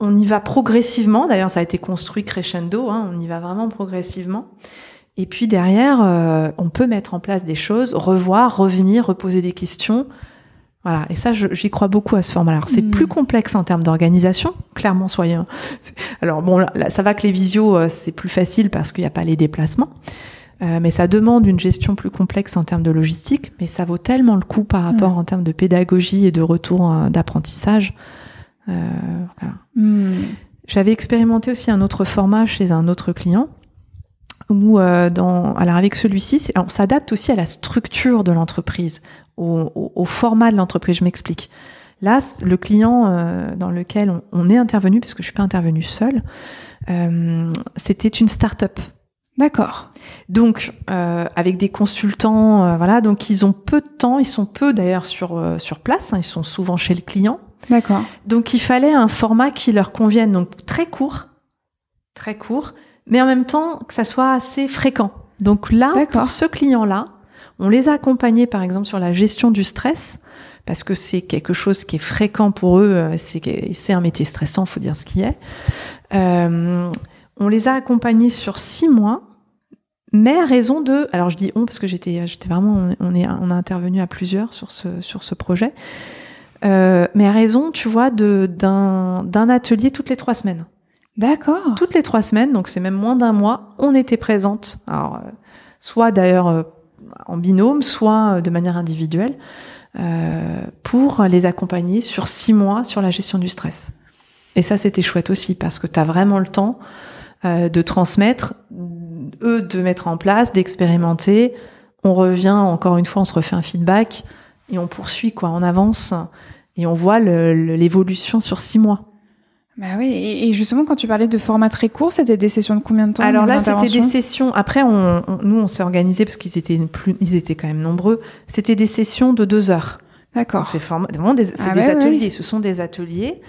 On y va progressivement. D'ailleurs, ça a été construit crescendo. Hein, on y va vraiment progressivement. Et puis derrière, euh, on peut mettre en place des choses, revoir, revenir, reposer des questions, voilà, et ça, j'y crois beaucoup à ce format. Alors, c'est hmm. plus complexe en termes d'organisation, clairement, soyez. Alors, bon, là, ça va que les visios, euh, c'est plus facile parce qu'il n'y a pas les déplacements. Euh, mais ça demande une gestion plus complexe en termes de logistique, mais ça vaut tellement le coup par rapport hmm. en termes de pédagogie et de retour euh, d'apprentissage. Euh, voilà. Hmm. J'avais expérimenté aussi un autre format chez un autre client où dans alors avec celui-ci, on s'adapte aussi à la structure de l'entreprise au, format de l'entreprise. Je m'explique. Là, le client euh, dans lequel on, est intervenu, parce que je suis pas intervenue seule, euh, c'était une start-up. D'accord. Donc, euh, avec des consultants, voilà, donc ils ont peu de temps, ils sont peu d'ailleurs sur sur place, hein, ils sont souvent chez le client. D'accord. Donc, il fallait un format qui leur convienne, donc très court, très court, mais en même temps que ça soit assez fréquent. Donc là, pour ce client-là, on les a accompagnés, par exemple, sur la gestion du stress, parce que c'est quelque chose qui est fréquent pour eux. Euh, c'est un métier stressant, faut dire ce qui est. Euh, on les a accompagnés sur six mois, mais à raison de. Alors je dis on parce que j'étais, j'étais vraiment, on est, on a intervenu à plusieurs sur ce sur ce projet. Euh, mais à raison, tu vois, de d'un d'un atelier toutes les trois semaines. D'accord. Toutes les trois semaines, donc c'est même moins d'un mois, on était présente. Alors, soit d'ailleurs en binôme, soit euh, de manière individuelle, euh, pour les accompagner sur six mois sur la gestion du stress. Et ça, c'était chouette aussi parce que tu as vraiment le temps euh, de transmettre, eux de mettre en place, d'expérimenter. On revient encore une fois, on se refait un feedback et on poursuit quoi, on avance et on voit l'évolution sur six mois. Bah oui, et justement, quand tu parlais de format très court, c'était des sessions de combien de temps Alors là, c'était des sessions. Après, on, nous, on s'est organisé parce qu'ils étaient plus, ils étaient quand même nombreux. C'était des sessions de deux heures. D'accord. C'est vraiment des, ah des ateliers. Ce sont des ateliers.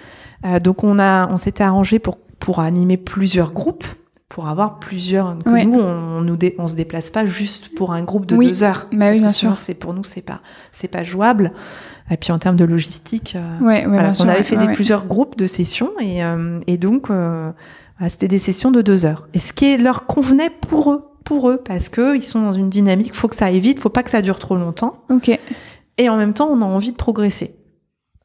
Euh, donc on a, on s'était arrangé pour pour animer plusieurs groupes pour avoir plusieurs. Que nous, on, nous on se déplace pas juste pour un groupe de deux heures. Bah oui, bien sûr. C'est pour nous, c'est pas, c'est pas jouable. Et puis en termes de logistique, euh, ouais, voilà, on avait fait des, plusieurs groupes de sessions et, euh, et donc euh, c'était des sessions de deux heures. Et ce qui leur convenait pour eux, pour eux, parce que ils sont dans une dynamique, faut que ça aille vite, faut pas que ça dure trop longtemps. Ok. Et en même temps, on a envie de progresser.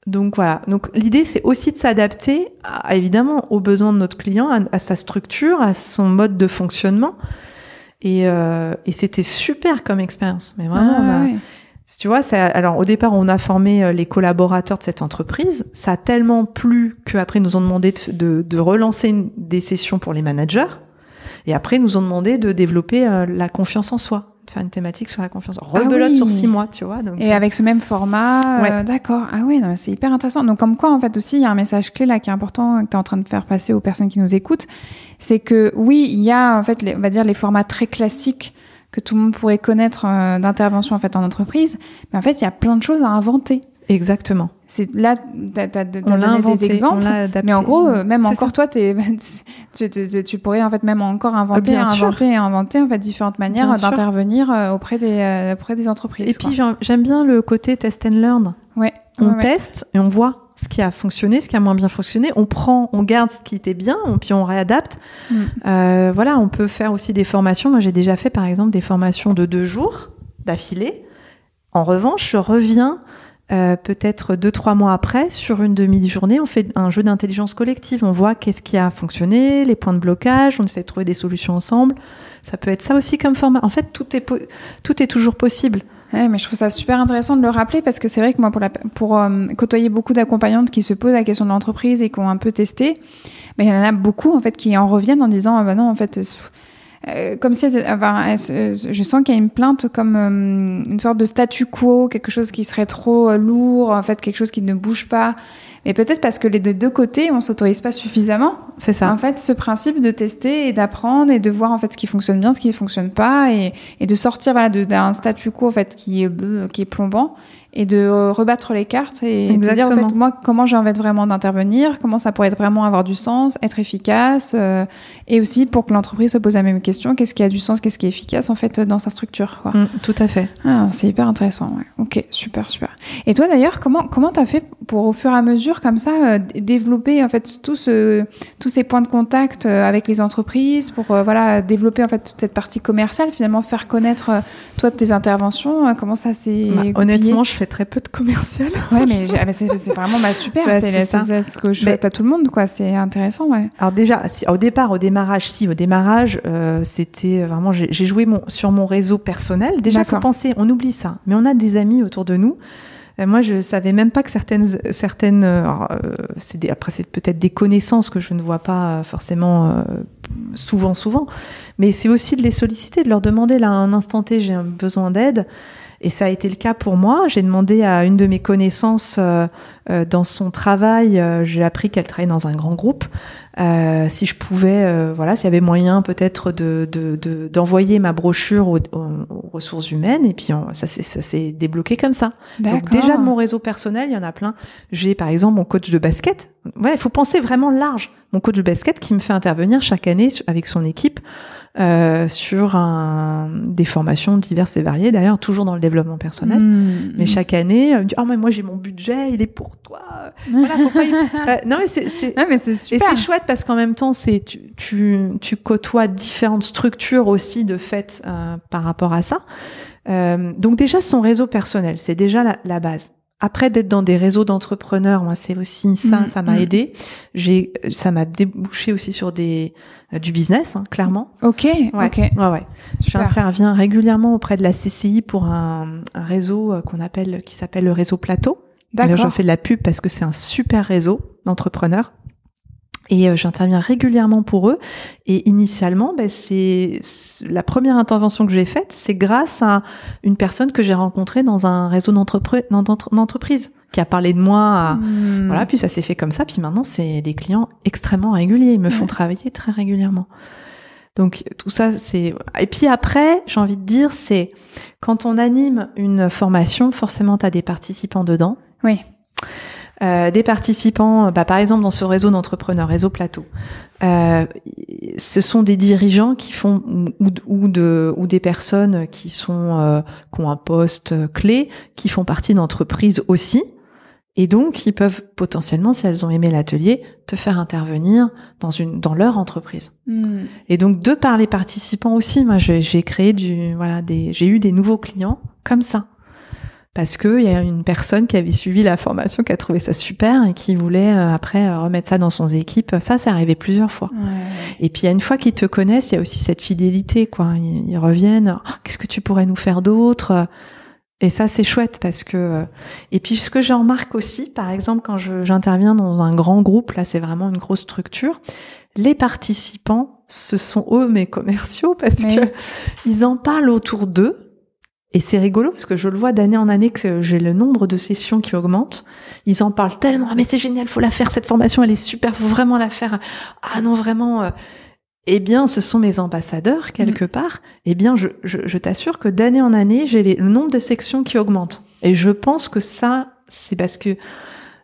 Donc voilà. Donc l'idée, c'est aussi de s'adapter, évidemment, aux besoins de notre client, à, sa structure, à son mode de fonctionnement. Et, euh, et c'était super comme expérience. Mais vraiment, ah, on a, tu vois, ça, alors au départ, on a formé euh, les collaborateurs de cette entreprise. Ça a tellement plu qu'après, nous ont demandé de, de, relancer des sessions pour les managers. Et après, nous ont demandé de développer euh, la confiance en soi faire une thématique sur la confiance. Ah Rebelote sur six mois, tu vois. Donc, et avec ce même format, euh, d'accord. Ah oui, c'est hyper intéressant. Donc comme quoi, en fait aussi, il y a un message clé là qui est important que tu es en train de faire passer aux personnes qui nous écoutent, c'est que oui, il y a en fait, on va dire les formats très classiques que tout le monde pourrait connaître euh, d'intervention en fait en entreprise, mais en fait, il y a plein de choses à inventer. Exactement. C'est là, tu as, donné des exemples, mais en gros, euh, même encore toi, es, tu, tu, tu, pourrais en fait même encore inventer, inventer et inventer en fait différentes manières d'intervenir euh, auprès des euh, auprès des entreprises. Et puis j'aime bien le côté test and learn. Ouais. On teste et on voit ce qui a fonctionné, ce qui a moins bien fonctionné. On prend, on garde ce qui était bien, puis on réadapte. Mm. Euh, voilà, on peut faire aussi des formations. Moi, j'ai déjà fait par exemple des formations de deux jours d'affilée. En revanche, je reviens euh, peut-être deux trois mois après, sur une demi-journée, on fait un jeu d'intelligence collective. On voit qu'est-ce qui a fonctionné, les points de blocage, on essaie de trouver des solutions ensemble. Ça peut être ça aussi comme format. En fait, tout est tout est toujours possible. Mais je trouve ça super intéressant de le rappeler parce que c'est vrai que moi, pour, euh, côtoyer beaucoup d'accompagnantes qui se posent la question de l'entreprise et qui ont un peu testé, mais il y en a beaucoup en fait qui en reviennent en disant ah bah non en fait euh, comme si enfin, je sens qu'il y a une plainte comme euh, une sorte de statu quo, quelque chose qui serait trop euh, lourd, en fait quelque chose qui ne bouge pas. Mais peut-être parce que les deux côtés, on s'autorise pas suffisamment. C'est ça. En fait, ce principe de tester et d'apprendre et de voir en fait ce qui fonctionne bien, ce qui ne fonctionne pas, et, et de sortir voilà d'un statu quo en fait qui est qui est plombant et de rebattre les cartes et de dire en fait moi comment j'ai envie de vraiment d'intervenir, comment ça pourrait être vraiment avoir du sens, être efficace euh, et aussi pour que l'entreprise se pose la même question, qu'est-ce qui a du sens, qu'est-ce qui est efficace en fait dans sa structure quoi. Mm, tout à fait. Ah, c'est hyper intéressant. Ouais. OK, super super. Et toi d'ailleurs, comment comment tu as fait pour au fur et à mesure comme ça euh, développer en fait tout ce tous ces points de contact euh, avec les entreprises pour voilà développer en fait toute cette partie commerciale finalement faire connaître toi tes interventions, comment ça s'est bah, Honnêtement, je fais très peu de commercial. Ouais, mais, ah, c'est vraiment bah, super. Bah, c'est ce que je souhaite à tout le monde, quoi. C'est intéressant, ouais. Alors déjà, au départ, au démarrage, si, au démarrage, euh, c'était vraiment, j'ai joué mon, sur mon réseau personnel. Déjà, faut penser, on oublie ça, mais on a des amis autour de nous. Euh, moi, je savais même pas que certaines, certaines, euh, des, après c'est peut-être des connaissances que je ne vois pas forcément souvent, souvent, mais c'est aussi de les solliciter, de leur demander là, à un instant T, j'ai besoin d'aide. Et ça a été le cas pour moi. J'ai demandé à une de mes connaissances euh, euh, dans son travail, euh, j'ai appris qu'elle travaillait dans un grand groupe, si je pouvais, voilà, s'il y avait moyen peut-être de, d'envoyer ma brochure aux, ressources humaines. Et puis ça s'est débloqué comme ça. Donc déjà de mon réseau personnel, il y en a plein. J'ai par exemple mon coach de basket. Ouais, il faut penser vraiment large. Mon coach de basket qui me fait intervenir chaque année avec son équipe euh, sur un, des formations diverses et variées, d'ailleurs toujours dans le développement personnel. Mmh, mais mmh. chaque année, dit, oh mais moi j'ai mon budget, il est pour toi. Voilà, faut pas y... Euh, non mais c'est. Et c'est chouette parce qu'en même temps, c'est tu, tu, tu, côtoies différentes structures aussi de fait euh, par rapport à ça. Euh, donc déjà son réseau personnel, c'est déjà la, la base. Après d'être dans des réseaux d'entrepreneurs, moi c'est aussi ça, mmh, ça m'a aidé. J'ai, ça m'a débouché aussi sur des euh, du business, hein, clairement. Ok, ouais, ok. Ouais, ouais. J'interviens régulièrement auprès de la CCI pour un, un réseau euh, qu'on appelle, qui s'appelle le réseau Plateau. D'accord. J'en fais de la pub parce que c'est un super réseau d'entrepreneurs. Et euh, j'interviens régulièrement pour eux. Et initialement, ben, c'est la première intervention que j'ai faite, c'est grâce à une personne que j'ai rencontrée dans un réseau d'entreprise qui a parlé de moi. Hmm. Voilà, puis ça s'est fait comme ça. Puis maintenant, c'est des clients extrêmement réguliers. Ils me font travailler très régulièrement. Donc tout ça, c'est. Et puis après, j'ai envie de dire, c'est quand on anime une formation, forcément, tu as des participants dedans. Oui. Euh, des participants, bah, par exemple dans ce réseau d'entrepreneurs, réseau plateau, euh, ce sont des dirigeants qui font ou, ou, de, ou des personnes qui sont euh, qui ont un poste clé, qui font partie d'entreprises aussi. Et donc, ils peuvent potentiellement, si elles ont aimé l'atelier, te faire intervenir dans une dans leur entreprise. Hmm. Et donc, de par les participants aussi, moi, j'ai créé du voilà des j'ai eu des nouveaux clients comme ça parce que il y a une personne qui avait suivi la formation qui a trouvé ça super et qui voulait euh, après euh, remettre ça dans son équipe. Ça, c'est arrivé plusieurs fois. Et puis, une fois qu'ils te connaissent, il y a aussi cette fidélité, quoi. Ils, reviennent. Oh, qu'est-ce que tu pourrais nous faire d'autre? Et ça, c'est chouette parce que. Et puis, ce que je remarque aussi, par exemple, quand j'interviens dans un grand groupe, là, c'est vraiment une grosse structure. Les participants, ce sont eux mes commerciaux parce que ils en parlent autour d'eux et c'est rigolo parce que je le vois d'année en année que j'ai le nombre de sessions qui augmente. Ils en parlent tellement. Ah, mais c'est génial, faut la faire cette formation, elle est super, faut vraiment la faire. Ah non vraiment. Euh. Eh bien, ce sont mes ambassadeurs quelque mm. part. Eh bien, je, je, t'assure que d'année en année, j'ai le nombre de sections qui augmente. Et je pense que ça, c'est parce que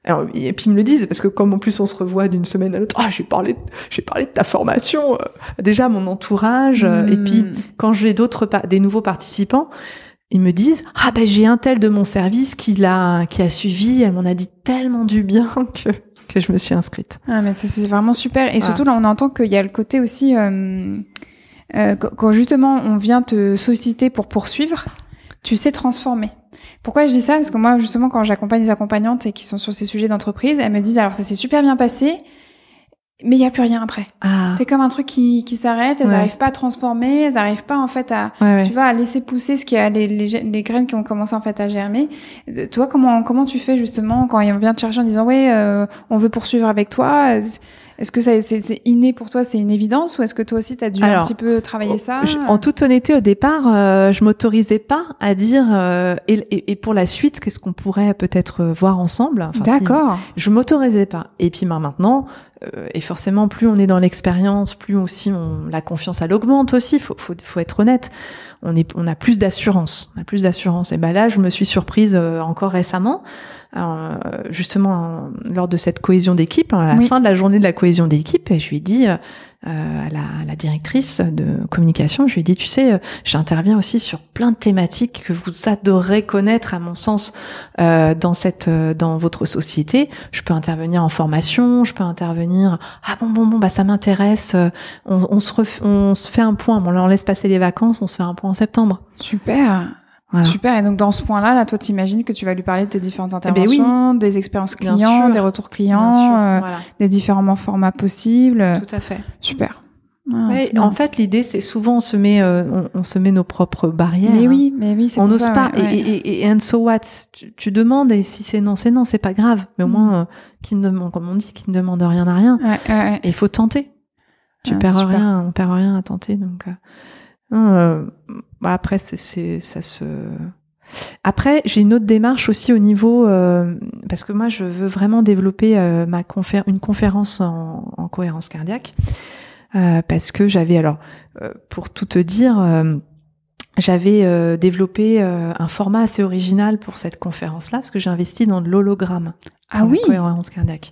alors, et puis ils me le disent parce que comme en plus on se revoit d'une semaine à l'autre, ah j'ai parlé, j'ai parlé de ta formation, euh, déjà mon entourage, euh, et puis mm. quand j'ai d'autres, des nouveaux participants, ils me disent ah ben j'ai un tel de mon service qui l'a qui a suivi elle m'en a dit tellement du bien que que je me suis inscrite ah mais c'est vraiment super. Et surtout là on entend qu'il y a le côté aussi euh, euh, quand justement on vient te solliciter pour poursuivre tu sais transformer. Pourquoi je dis ça? Parce que moi justement quand j'accompagne des accompagnantes et qui sont sur ces sujets d'entreprise elles me disent alors ça s'est super bien passé mais il y a plus rien après. Ah. C'est comme un truc qui, qui s'arrête, elles n'arrivent pas à transformer, elles n'arrivent pas en fait à tu vois à laisser pousser ce qui a les, les, les, graines qui ont commencé en fait à germer. Toi comment comment tu fais justement quand on vient te chercher en disant ouais euh, on veut poursuivre avec toi est-ce que c'est inné pour toi, c'est une évidence, ou est-ce que toi aussi tu as dû un petit peu travailler ça En toute honnêteté, au départ, euh, je m'autorisais pas à dire euh, et, et, pour la suite, qu'est-ce qu'on pourrait peut-être voir ensemble. Enfin, D'accord. je m'autorisais pas. Et puis maintenant, euh, et forcément, plus on est dans l'expérience, plus aussi on, la confiance elle augmente aussi. Faut, faut, faut être honnête. On est, on a plus d'assurance, on a plus d'assurance. Et ben là, je me suis surprise encore récemment euh, justement lors de cette cohésion d'équipe, à la fin de la journée de la cohésion d'équipe, et je lui ai dit euh, à, la, la, directrice de communication, je lui ai dit, tu sais, euh, j'interviens aussi sur plein de thématiques que vous adorez connaître, à mon sens, euh, dans cette, dans votre société. Je peux intervenir en formation, je peux intervenir. Ah bon, bon, bon, bah ça m'intéresse. On, on, se on se fait un point. Bon, là, on laisse passer les vacances, on se fait un point en septembre. Super. Super. Et donc dans ce point-là, là, toi, t'imagines que tu vas lui parler de tes différentes eh ben interventions, des expériences clients, des retours clients, euh, des différents formats possibles. Tout à fait. Super. Ah, en fait, l'idée, c'est souvent on se met, euh, on, se met nos propres barrières. Mais oui, mais oui, c'est on n'ose pas. Et, et, et, and so what? Tu, demandes et si c'est non, c'est non, c'est pas grave. Mais au mm. moins, euh, qui ne demande, comme on dit, qui ne demande rien à rien. Et il faut tenter. Tu ah, perds rien, on perd rien à tenter. Donc, euh, bah, après, c'est ça se. Après, j'ai une autre démarche aussi au niveau euh, parce que moi, je veux vraiment développer euh, ma confé une conférence en, en cohérence cardiaque euh, parce que j'avais alors euh, pour tout te dire j'avais euh, développé euh, un format assez original pour cette conférence-là, parce que j'ai investi dans de l'hologramme. Ah oui. Cohérence cardiaque.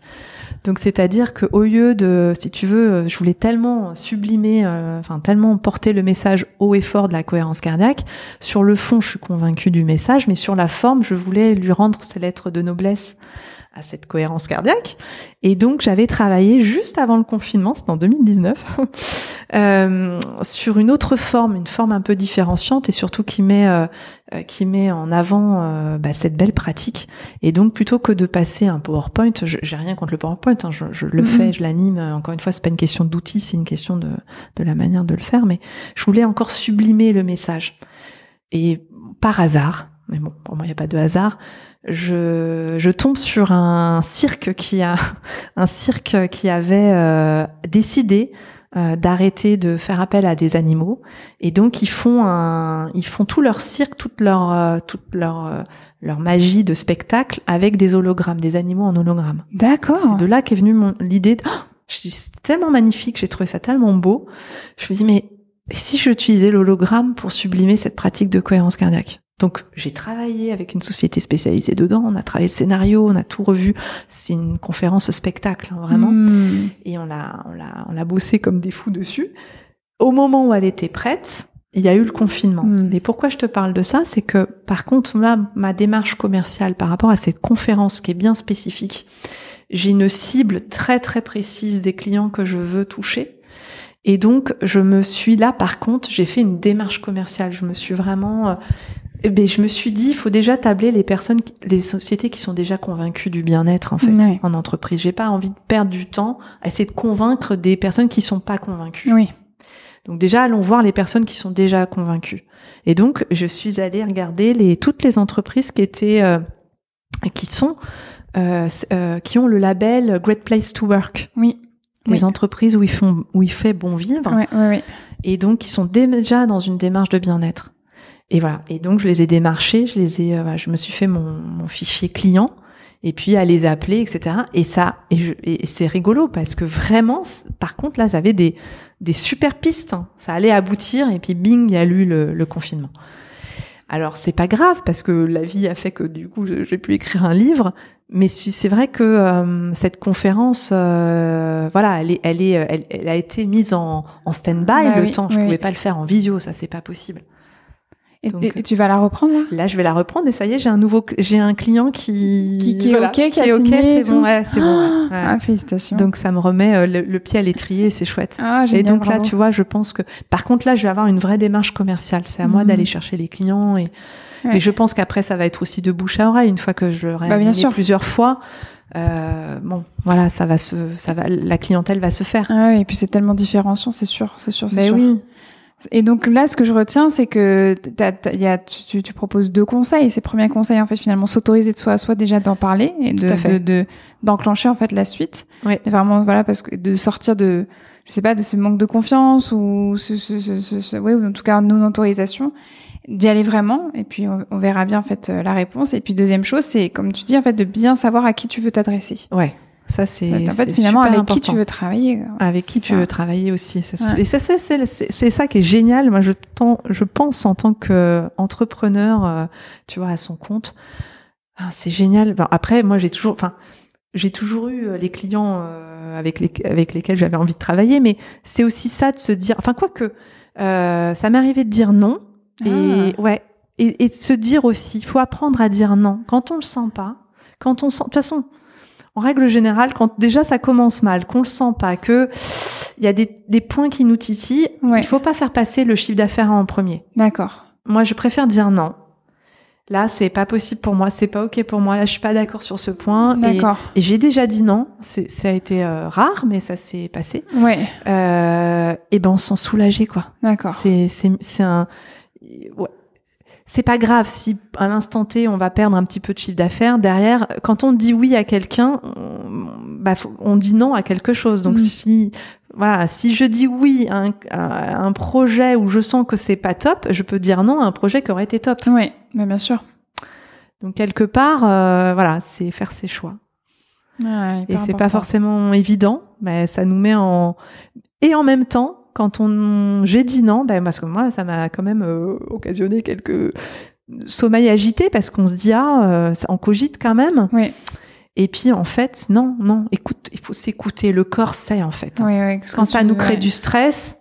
Donc c'est-à-dire que au lieu de, si tu veux, euh, je voulais tellement sublimer, enfin tellement porter le message haut et fort de la cohérence cardiaque. Sur le fond, je suis convaincue du message, mais sur la forme, je voulais lui rendre ses lettres de noblesse à cette cohérence cardiaque. Et donc j'avais travaillé juste avant le confinement, c'était en 2019, euh, sur une autre forme, une forme un peu différenciante et surtout qui met euh, euh, qui met en avant euh, bah, cette belle pratique. Et donc plutôt que de passer un PowerPoint, j'ai rien contre le PowerPoint, hein, je, je, le fais, je l'anime. Encore une fois, c'est pas une question d'outils, c'est une question de de la manière de le faire. Mais je voulais encore sublimer le message. Et par hasard, mais bon, pour moi il n'y a pas de hasard je, je tombe sur un cirque qui a un cirque qui avait euh, décidé euh, d'arrêter de faire appel à des animaux et donc ils font un ils font tout leur cirque toute leur euh, toute leur leur magie de spectacle avec des hologrammes des animaux en hologramme. D'accord. C'est de là qu'est venue mon l'idée de oh, c'est tellement magnifique, j'ai trouvé ça tellement beau. Je me dis mais et si j'utilisais l'hologramme pour sublimer cette pratique de cohérence cardiaque? Donc j'ai travaillé avec une société spécialisée dedans, on a travaillé le scénario, on a tout revu. C'est une conférence spectacle, hein, vraiment. Hmm. Et on l'a, on l'a, on l'a bossé comme des fous dessus. Au moment où elle était prête, il y a eu le confinement. Mm. Et pourquoi je te parle de ça, c'est que par contre là, ma démarche commerciale par rapport à cette conférence qui est bien spécifique, j'ai une cible très très précise des clients que je veux toucher. Et donc je me suis là, par contre, j'ai fait une démarche commerciale. Je me suis vraiment, euh, ben, je me suis dit, il faut déjà tabler les personnes, les sociétés qui sont déjà convaincues du bien-être en fait Ouais. en entreprise. J'ai pas envie de perdre du temps à essayer de convaincre des personnes qui sont pas convaincues. Oui. Donc déjà, allons voir les personnes qui sont déjà convaincues. Et donc, je suis allée regarder les toutes les entreprises qui étaient, euh, qui sont, euh, euh, qui ont le label Great Place to Work. Oui. Les Oui. entreprises où ils font, où il fait bon vivre, Ouais, ouais, ouais. et donc qui sont déjà dans une démarche de bien-être. Et voilà. Et donc, je les ai démarchés, je les ai, euh, voilà, je me suis fait mon, mon fichier client. Et puis à les appeler, etc. Et ça, et, je- et c'est rigolo parce que vraiment, par contre là, j'avais des des super pistes. hein. Ça allait aboutir et puis bing, il y a eu le, le confinement. Alors c'est pas grave parce que la vie a fait que du coup j'ai pu écrire un livre. Mais c'est vrai que euh, cette conférence, euh, voilà, elle est, elle est, elle, elle a été mise en, en stand-by Bah le oui, temps. Je oui, pouvais pas le faire en visio, ça c'est pas possible. Et, Donc, et- et tu vas la reprendre là? Là, je vais la reprendre et ça y est, j'ai un nouveau, j'ai un client qui Qui- qui est voilà, ok, qui a est ok, et c'est bon, ouais, c'est bon. ouais, ouais. Ah, félicitations. Donc ça me remet euh, le, le pied à l'étrier, et c'est chouette. ah, Et génial, donc là, tu vois, je pense que, par contre, là, je vais avoir une vraie démarche commerciale. C'est à moi Mhm. d'aller chercher les clients et, Ouais. et je pense qu'après, ça va être aussi de bouche à oreille une fois que je l'aurai Bah, bien animé sûr. plusieurs fois. Euh, bon, voilà, ça va se, ça va, la clientèle va se faire. Ah oui, et puis c'est tellement différenciant, c'est sûr, c'est sûr, c'est Mais sûr. oui, Et donc là, ce que je retiens, c'est que t'as- t'as- y a, tu, tu- tu proposes deux conseils. Ces premiers conseils, en fait, finalement, s'autoriser de soi à soi déjà d'en parler et de de- de- d'enclencher en fait la suite. Oui. Et vraiment, voilà, parce que de sortir de, je sais pas, de ce manque de confiance ou ce, ce, ce, ce- ce- ouais, ou en tout cas non autorisation, d'y aller vraiment. Et puis on, on verra bien en fait euh, la réponse. Et puis deuxième chose, c'est comme tu dis en fait de bien savoir à qui tu veux t'adresser. ouais, ça c'est. En fait, finalement, super avec qui tu veux travailler. Avec qui tu ça. veux travailler aussi. c'est- Ouais. Et ça, c'est, ça qui est génial. Moi, je, je pense en tant qu'entrepreneur, euh, tu vois, à son compte, ah, c'est génial. Après, moi, j'ai toujours, enfin, j'ai toujours eu euh, les clients euh, avec, les, avec lesquels j'avais envie de travailler, mais c'est aussi ça de se dire, enfin, quoique, euh, ça m'est arrivé de dire non. Et Ah. ouais, et, et de se dire aussi, il faut apprendre à dire non quand on le sent pas, quand on sent. De toute façon, en règle générale, quand déjà ça commence mal, qu'on le sent pas, que il y a des, des points qui nous titillent, Ouais. il faut pas faire passer le chiffre d'affaires en premier. D'accord. Moi, je préfère dire non. Là, c'est pas possible pour moi, c'est pas ok pour moi. Là, je suis pas d'accord sur ce point. D'accord. et j'ai déjà dit non. Ça a été euh, rare, mais ça s'est passé. Ouais. Euh, et ben, on se sent soulagé, quoi. D'accord. C'est, c'est, c'est un, ouais. C'est pas grave si à l'instant T on va perdre un petit peu de chiffre d'affaires. Derrière, quand on dit oui à quelqu'un, on, bah, on dit non à quelque chose. Donc Mm. si voilà, si je dis oui à un, à un projet où je sens que c'est pas top, je peux dire non à un projet qui aurait été top. Oui, mais bien sûr. Donc quelque part, euh, voilà, c'est faire ses choix. Ouais, Et c'est pas forcément évident, mais ça nous met en et en même temps, quand on j'ai dit non, ben parce que moi ça m'a quand même euh, occasionné quelques sommeils agités parce qu'on se dit ah euh, ça- on cogite quand même. Oui, Et puis en fait non non, écoute, il faut s'écouter, le corps sait en fait. oui, oui. parce Quand ça nous crée ouais, du stress,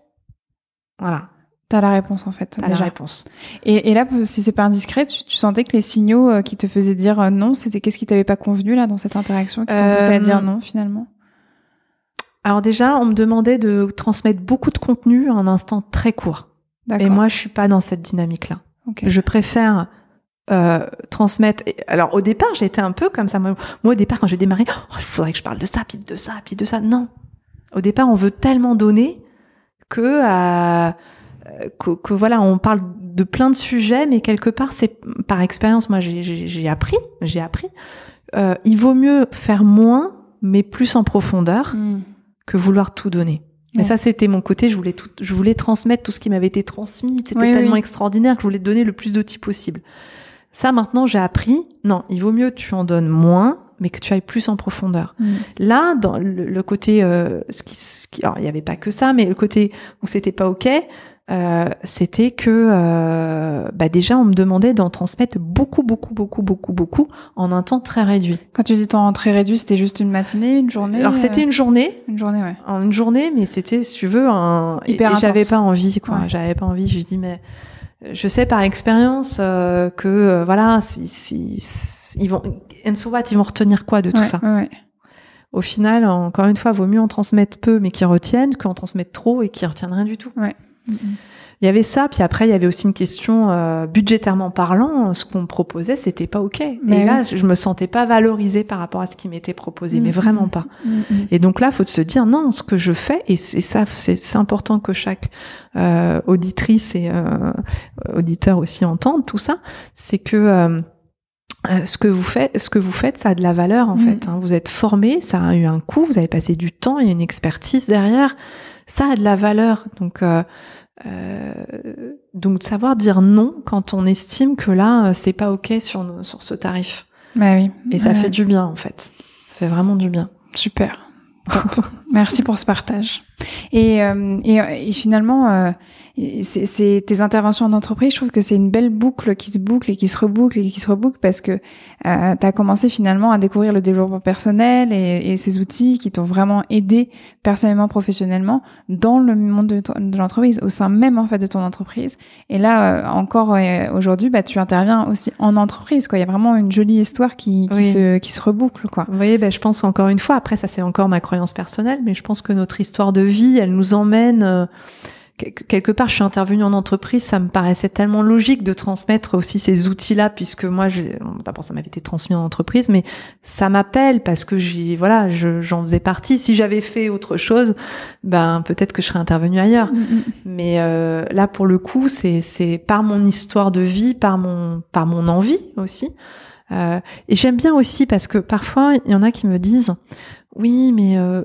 voilà, T'as la réponse en fait. t'as la réponse. Et, et là, si c'est pas indiscret, tu, tu sentais que les signaux euh, qui te faisaient dire euh, non, c'était qu'est-ce qui t'avait pas convenu là dans cette interaction qui t'ont poussé à Euh, dire non finalement? Alors déjà, on me demandait de transmettre beaucoup de contenu en un instant très court. Et moi, je suis pas dans cette dynamique-là. Je préfère euh, transmettre. et- Alors au départ, j'étais un peu comme ça. Moi, au départ, quand j'ai démarré, oh, il faudrait que je parle de ça, puis de ça, puis de ça. Non. Au départ, on veut tellement donner que, euh, que, que voilà, on parle de plein de sujets, mais quelque part, c'est par expérience. Moi, j'ai appris, j'ai appris. Euh, il vaut mieux faire moins, mais plus en profondeur, Hmm. Que vouloir tout donner. Mais ça, c'était mon côté. Je voulais tout, je voulais transmettre tout ce qui m'avait été transmis. C'était Oui, tellement oui. extraordinaire que je voulais donner le plus d'outils possible. Ça, maintenant, j'ai appris. Non, il vaut mieux que tu en donnes moins, mais que tu ailles plus en profondeur. Hmm. Là, dans le, le côté, euh, ce qui, ce qui- alors il y avait pas que ça, mais le côté où c'était pas ok. Euh, c'était que euh, bah déjà on me demandait d'en transmettre beaucoup, beaucoup, beaucoup, beaucoup, beaucoup en un temps très réduit. Quand tu dis temps très réduit, c'était juste une matinée, une journée Alors c'était une journée. Une journée, ouais. Une journée, mais c'était, si tu veux, un. Hyper et, j'avais pas envie, quoi. J'avais pas envie. Je dis mais je sais par expérience que voilà, si, si, ils vont, and so what, ils vont retenir quoi de tout ça? ouais au final, encore une fois, vaut mieux en transmettre peu mais qui retiennent qu'en transmettre trop et qui retiennent rien du tout. Ouais. Il y avait ça, puis après il y avait aussi une question euh, budgétairement parlant, ce qu'on me proposait, c'était pas ok. Mais là, je me sentais pas valorisée par rapport à ce qui m'était proposé, mais vraiment pas. Et donc là, faut se dire non, ce que je fais, et c'est ça, c'est important que chaque euh, auditrice et euh, auditeur aussi entende tout ça, c'est que euh, euh, ce que vous faites, ce que vous faites, ça a de la valeur en mm. fait. Hein. Vous êtes formé, ça a eu un coût, vous avez passé du temps, il y a une expertise derrière, ça a de la valeur. Donc, euh, euh, donc de savoir dire non quand on estime que là euh, c'est pas ok sur sur ce tarif. Bah oui. Et ça fait du bien en fait. Ça fait vraiment du bien. Super. Merci pour ce partage. Et, euh, et, et finalement, c'est tes interventions en entreprise, je trouve que c'est une belle boucle qui se boucle et qui se reboucle et qui se reboucle parce que euh, tu as commencé finalement à découvrir le développement personnel et, et ces outils qui t'ont vraiment aidé personnellement, professionnellement dans le monde de, l'entreprise, au sein même en fait de ton entreprise. Et là, euh, encore aujourd'hui, bah, tu interviens aussi en entreprise. Quoi. Il y a vraiment une jolie histoire qui, qui, se, qui se reboucle. Quoi. Vous voyez, bah, je pense encore une fois, après ça c'est encore ma croyance personnelle, mais je pense que notre histoire de vie, elle nous emmène... Quelque part, je suis intervenue en entreprise, ça me paraissait tellement logique de transmettre aussi ces outils-là, puisque moi, d'abord, ça m'avait été transmis en entreprise, mais ça m'appelle parce que j'ai, voilà, j'en faisais partie. Si j'avais fait autre chose, ben peut-être que je serais intervenue ailleurs. Mm, mm. Mais euh, là, pour le coup, c'est c'est par mon histoire de vie, par mon par mon envie aussi. Euh, et j'aime bien aussi parce que parfois, il y en a qui me disent, oui, mais euh,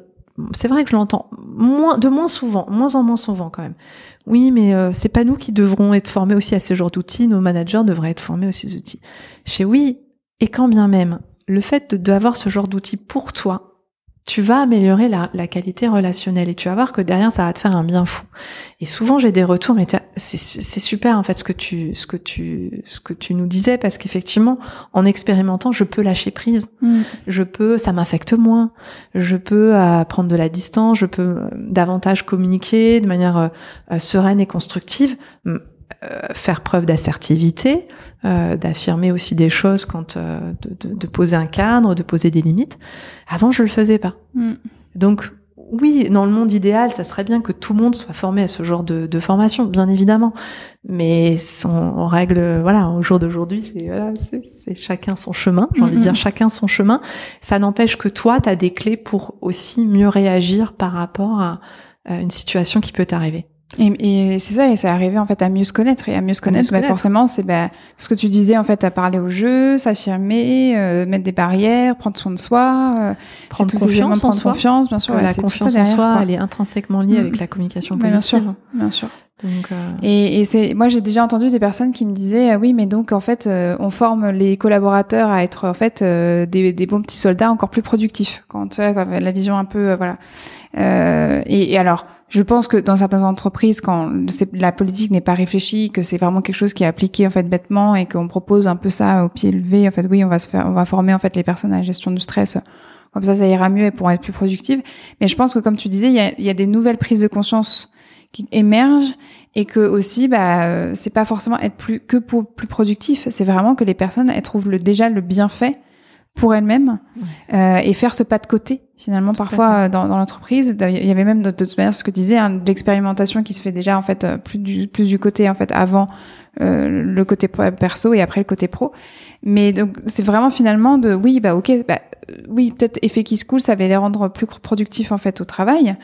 c'est vrai que je l'entends moins, de moins souvent, moins en moins souvent quand même. Oui, mais euh, c'est pas nous qui devrons être formés aussi à ce genre d'outils. Nos managers devraient être formés à ces outils. Je fais oui, et quand bien même, le fait d'avoir ce genre d'outils pour toi, tu vas améliorer la, la, qualité relationnelle et tu vas voir que derrière ça va te faire un bien fou. Et souvent j'ai des retours, mais c'est super en fait ce que tu ce que tu ce que tu nous disais parce qu'effectivement en expérimentant je peux lâcher prise, mm. je peux ça m'affecte moins, je peux euh, prendre de la distance, je peux euh, davantage communiquer de manière euh, sereine et constructive faire preuve d'assertivité, euh, d'affirmer aussi des choses quand euh, de, de, de, poser un cadre, de poser des limites. Avant, je le faisais pas. Mm. Donc oui, dans le monde idéal, ça serait bien que tout le monde soit formé à ce genre de, de formation, bien évidemment. Mais en règle, voilà, au jour d'aujourd'hui, c'est voilà, c'est chacun son chemin. J'ai envie de dire chacun son chemin. Ça n'empêche que toi, tu as des clés pour aussi mieux réagir par rapport à une situation qui peut t'arriver. Et, et c'est ça, et c'est arrivé en fait à mieux se connaître et à mieux se connaître. Bah, forcément, c'est bah, ce que tu disais en fait, à parler au jeu, s'affirmer, euh, mettre des barrières, prendre soin de soi, euh, prendre confiance en prendre soi. confiance, bien sûr. la confiance en soi, elle est intrinsèquement liée avec mm. la communication positive. bien sûr, bien sûr. Donc, euh... Et, et c'est, moi j'ai déjà entendu des personnes qui me disaient, ah oui, mais donc en fait, euh, on forme les collaborateurs à être en fait euh, des, des, bons petits soldats encore plus productifs. Quand tu vois, la vision un peu, voilà. Et, et alors je pense que dans certaines entreprises, quand la politique n'est pas réfléchie, que c'est vraiment quelque chose qui est appliqué en fait bêtement et qu'on propose un peu ça au pied levé, en fait, oui, on va se faire, on va former en fait les personnes à la gestion du stress. Comme ça, ça ira mieux et pourront être plus productives. Mais je pense que, comme tu disais, il y a, y a, des nouvelles prises de conscience qui émergent et que aussi, bah, c'est pas forcément être plus que pour, plus productif. C'est vraiment que les personnes elles trouvent le, déjà le bienfait pour elles-mêmes euh, et faire ce pas de côté finalement parfois dans, dans l'entreprise. Il y avait même de, toute manière ce que tu disais hein, l'expérimentation qui se fait déjà en fait euh, plus du plus du côté en fait avant euh, le côté perso et après le côté pro. Mais donc c'est vraiment finalement de oui bah ok bah, oui peut-être effet qui se coule ça va les rendre plus productifs en fait au travail.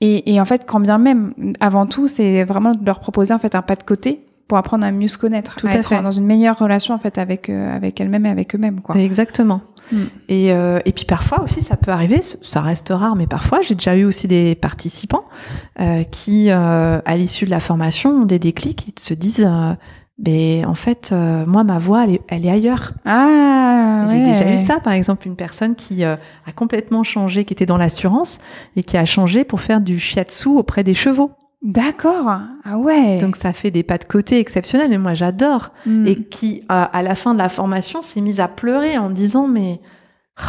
Et, et en fait quand bien même avant tout c'est vraiment de leur proposer en fait un pas de côté pour apprendre à mieux se connaître, Tout à, être dans une meilleure relation en fait avec euh, avec elles-mêmes et avec eux-mêmes quoi. Exactement. Mm. Et, euh, et puis parfois aussi, ça peut arriver, ça reste rare, mais parfois, j'ai déjà eu aussi des participants euh, qui, euh, à l'issue de la formation, ont des déclics, ils se disent, ben en fait, moi, ma voix, elle est, elle est ailleurs. Ah, j'ai déjà eu ça, par exemple, une personne qui a complètement changé, qui était dans l'assurance et qui a changé pour faire du shiatsu auprès des chevaux. D'accord. Ah ouais. Donc ça fait des pas de côté exceptionnels, et moi j'adore. Mm. Et qui, euh, à la fin de la formation, s'est mise à pleurer en disant mais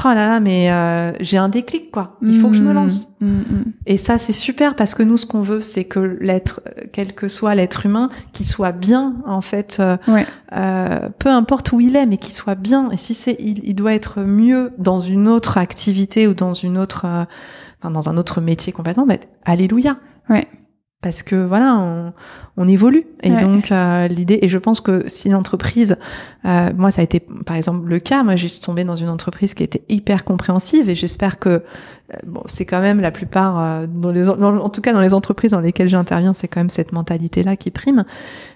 oh là là, mais euh, j'ai un déclic quoi. Il faut que je me Mm. lance. Mm, mm. Et ça c'est super parce que nous ce qu'on veut c'est que l'être, quel que soit l'être humain, qu'il soit bien en fait. euh, Ouais. peu importe où il est, mais qu'il soit bien. Et si c'est, il, il doit être mieux dans une autre activité ou dans une autre, enfin, dans un autre métier complètement. Bah, alléluia. Ouais. Parce que voilà, on, on évolue. Et Ouais. donc euh, l'idée, et je pense que si l'entreprise, euh, moi ça a été par exemple le cas. Moi j'ai tombé dans une entreprise qui était hyper compréhensive et j'espère que euh, bon, c'est quand même la plupart, dans les, dans- en tout cas dans les entreprises dans lesquelles j'interviens, c'est quand même cette mentalité-là qui prime.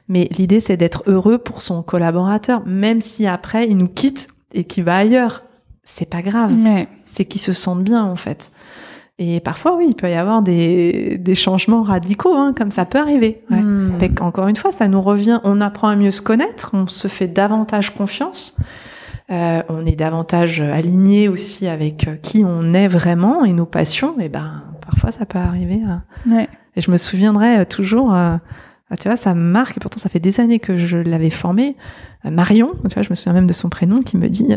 Mais l'idée, c'est d'être heureux pour son collaborateur, même si après il nous quitte et qu'il va ailleurs. C'est pas grave. Ouais. C'est qu'il se sente bien en fait. Et parfois, oui, il peut y avoir des, des changements radicaux, hein, comme ça peut arriver. Ouais. Mm. Fait qu'encore une fois, ça nous revient, on apprend à mieux se connaître, on se fait davantage confiance, euh, on est davantage aligné aussi avec euh, qui on est vraiment et nos passions. Et ben, parfois, ça peut arriver. à- Ouais. et je me souviendrai euh, toujours, euh, ah, tu vois, ça marque, et pourtant ça fait des années que je l'avais formé. Euh, Marion, tu vois, je me souviens même de son prénom, qui me dit,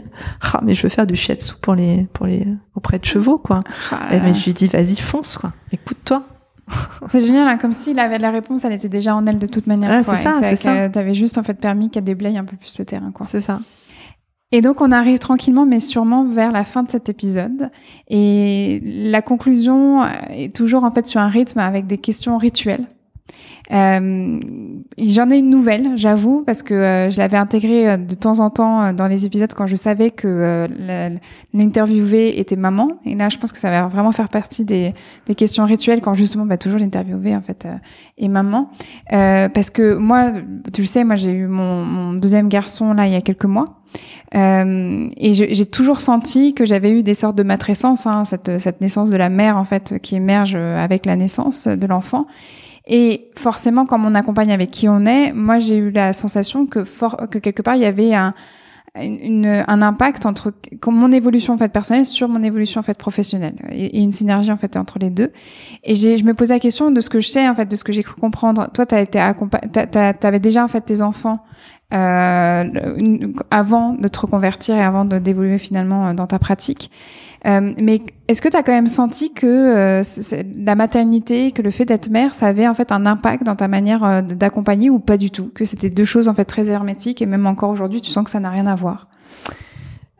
ah, mais je veux faire du shiatsu pour les, pour les, auprès de chevaux, quoi. Ah Et là mais je lui dis, vas-y, fonce, quoi. Écoute-toi. C'est génial, hein, comme s'il avait la réponse, elle était déjà en elle de toute manière. Ah, c'est ça, c'est ça. T'avais juste en fait permis qu'elle déblaye un peu plus le terrain, quoi. C'est ça. Et donc on arrive tranquillement mais sûrement vers la fin de cet épisode et la conclusion est toujours en fait sur un rythme avec des questions rituelles. Euh, J'en ai une nouvelle, j'avoue, parce que euh, je l'avais intégrée euh, de temps en temps euh, dans les épisodes quand je savais que euh, était maman. Et là, je pense que ça va vraiment faire partie des, questions rituelles quand justement bah, toujours l'interviewée en fait est maman. Parce que moi, tu le sais, moi j'ai eu mon, deuxième garçon là il y a quelques mois. Et j'ai toujours senti que j'avais eu des sortes de matrescence, hein, cette, cette naissance de la mère en fait qui émerge avec la naissance de l'enfant. Et forcément, quand on accompagne avec qui on est, moi j'ai eu la sensation que, que quelque part il y avait un, une- un impact entre mon évolution en fait personnelle sur mon évolution en fait professionnelle et, et une synergie en fait entre les deux. Et je me posais la question de ce que je sais en fait, de ce que j'ai cru comprendre. Toi, t'as été t'avais déjà en fait tes enfants une- avant de te reconvertir et avant d'évoluer finalement euh, dans ta pratique. Euh, mais est-ce que tu as quand même senti que euh, la maternité, que le fait d'être mère, ça avait en fait un impact dans ta manière euh, d'accompagner ou pas du tout? Que c'était deux choses en fait très hermétiques et même encore aujourd'hui, tu sens que ça n'a rien à voir?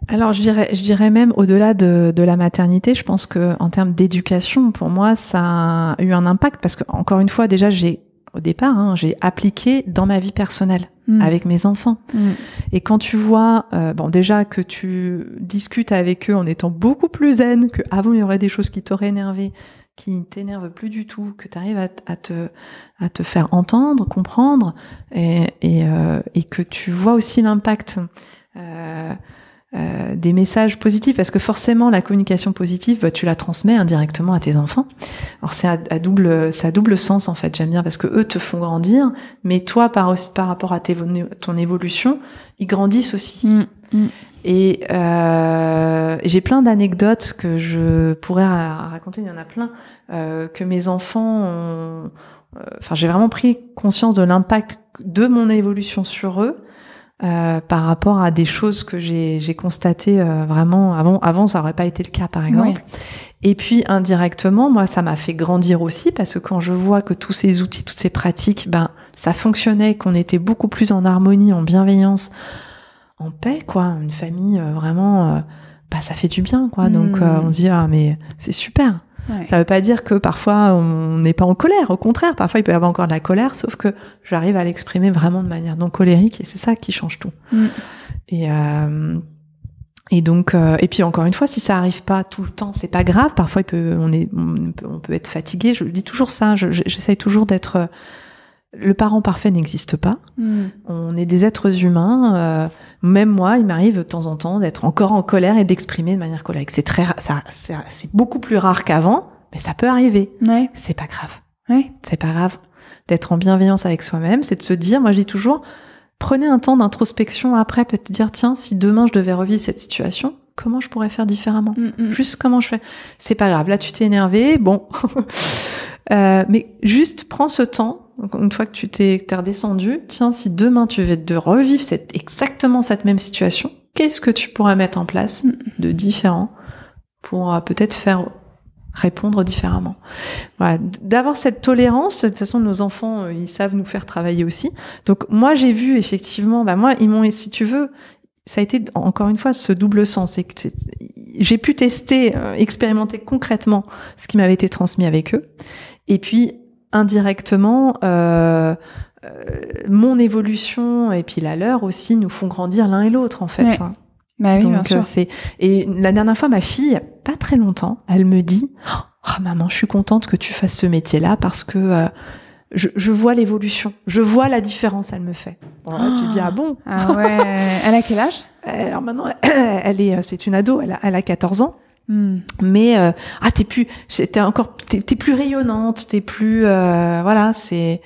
Alors, je dirais, je dirais même au-delà de, de la maternité, je pense que en termes d'éducation, pour moi, ça a eu un impact parce que encore une fois, déjà, j'ai au départ, hein, j'ai appliqué dans ma vie personnelle Mm. avec mes enfants. Mm. Et quand tu vois, euh, bon, déjà que tu discutes avec eux en étant beaucoup plus zen, que avant il y aurait des choses qui t'auraient énervé, qui ne t'énervent plus du tout, que tu arrives à, à te à te faire entendre, comprendre, et et, euh, et que tu vois aussi l'impact. Euh, euh, des messages positifs parce que forcément la communication positive bah, tu la transmets indirectement à tes enfants alors c'est à, à double c'est à double sens en fait j'aime bien parce que eux te font grandir mais toi par par rapport à tes, ton évolution ils grandissent aussi Mm. Mm. et euh, j'ai plein d'anecdotes que je pourrais ra- raconter il y en a plein euh, que mes enfants ont euh, enfin j'ai vraiment pris conscience de l'impact de mon évolution sur eux euh, par rapport à des choses que j'ai j'ai constatées euh, vraiment avant avant ça aurait pas été le cas par exemple. Et puis indirectement moi ça m'a fait grandir aussi parce que quand je vois que tous ces outils toutes ces pratiques ben ça fonctionnait qu'on était beaucoup plus en harmonie en bienveillance en paix quoi une famille euh, vraiment euh, bah ça fait du bien quoi. Donc Mm. euh, on se dit ah mais c'est super Ouais. ça veut pas dire que parfois on n'est pas en colère. Au contraire, parfois il peut y avoir encore de la colère, sauf que j'arrive à l'exprimer vraiment de manière non colérique et c'est ça qui change tout. Mm. Et euh, et donc euh, et puis encore une fois, si ça arrive pas tout le temps, c'est pas grave. Parfois il peut on est on peut, on peut être fatigué. Je dis toujours ça. je- je- J'essaye toujours d'être le parent parfait n'existe pas. Mm. On est des êtres humains. euh, même moi, il m'arrive de temps en temps d'être encore en colère et d'exprimer de manière colérique. C'est très, ça, c'est beaucoup plus rare qu'avant, mais ça peut arriver. Ouais. C'est pas grave. Ouais. C'est pas grave. D'être en bienveillance avec soi-même, c'est de se dire, moi je dis toujours, prenez un temps d'introspection après, peut te dire, tiens, si demain je devais revivre cette situation, comment je pourrais faire différemment? Mm, mm. Juste comment je fais? C'est pas grave. Là, tu t'es énervé. Bon. Euh, mais juste prends ce temps. Une fois que tu t'es redescendu, tiens, si demain tu veux de revivre cette, exactement cette même situation, qu'est-ce que tu pourrais mettre en place mm. de différent pour euh, peut-être faire répondre différemment? Voilà. D'avoir cette tolérance, de toute façon, nos enfants, euh, ils savent nous faire travailler aussi. Donc moi, j'ai vu effectivement, bah moi, ils m'ont, si tu veux, ça a été encore une fois ce double sens. C'est que j'ai pu tester, euh, expérimenter concrètement ce qui m'avait été transmis avec eux, et puis indirectement. Euh, euh, mon évolution et puis la leur aussi nous font grandir l'un et l'autre en fait. Hein. Bah oui, Donc euh, c'est et la dernière fois ma fille, pas très longtemps, elle me dit "Oh maman, je suis contente que tu fasses ce métier-là parce que euh, je, je, vois l'évolution, je vois la différence, elle me fait." Bon, là, tu dis "Ah bon? Ah ouais, elle a quel âge? Alors maintenant elle est c'est une ado, elle a, elle a 14 ans. Hmm. Mais euh, ah t'es plus t'es encore t'es, plus rayonnante t'es plus euh, voilà c'est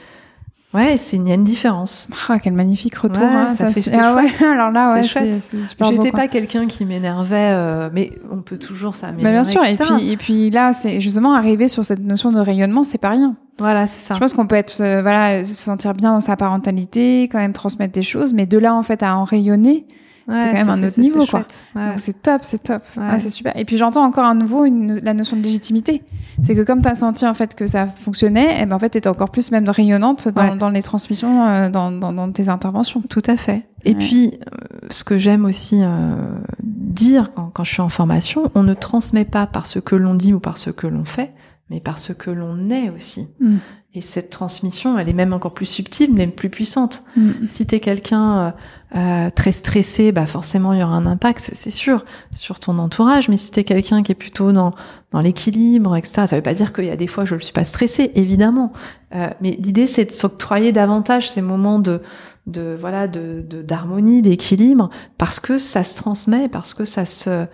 Ouais, c'est il y a une différence. Ah, quel magnifique retour. hein, ça, fait ah ouais, alors là, ouais, c'est J'étais pas quelqu'un qui m'énervait, euh, mais on peut toujours ça. Bah, bien sûr. Et puis, et puis là, c'est justement arriver sur cette notion de rayonnement, c'est pas rien. Voilà, c'est ça. Je pense qu'on peut être, euh, voilà, se sentir bien dans sa parentalité, quand même transmettre des choses, mais de là en fait à en rayonner, c'est quand même un autre niveau, quoi. Donc c'est top, c'est top. Ah, c'est super. Et puis j'entends encore à nouveau une, la notion de légitimité. C'est que comme tu as senti en fait que ça fonctionnait, eh ben en fait tu encore plus même rayonnante dans, dans les transmissions, euh, dans, dans, dans, tes interventions. Tout à fait. Et puis euh, ce que j'aime aussi euh, dire quand, quand je suis en formation, on ne transmet pas par ce que l'on dit ou par ce que l'on fait, mais par ce que l'on est aussi. Mm. Et cette transmission, elle est même encore plus subtile, mais plus puissante. Mm. Si tu es quelqu'un euh, euh, très stressé, bah forcément il y aura un impact, c'est sûr, sur ton entourage. Mais si tu es quelqu'un qui est plutôt dans, dans l'équilibre, etc., ça veut pas dire qu'il y a des fois je ne suis pas stressé, évidemment. Euh, mais l'idée c'est de s'octroyer davantage ces moments de de voilà de d'harmonie, d'équilibre, parce que ça se transmet, parce que ça se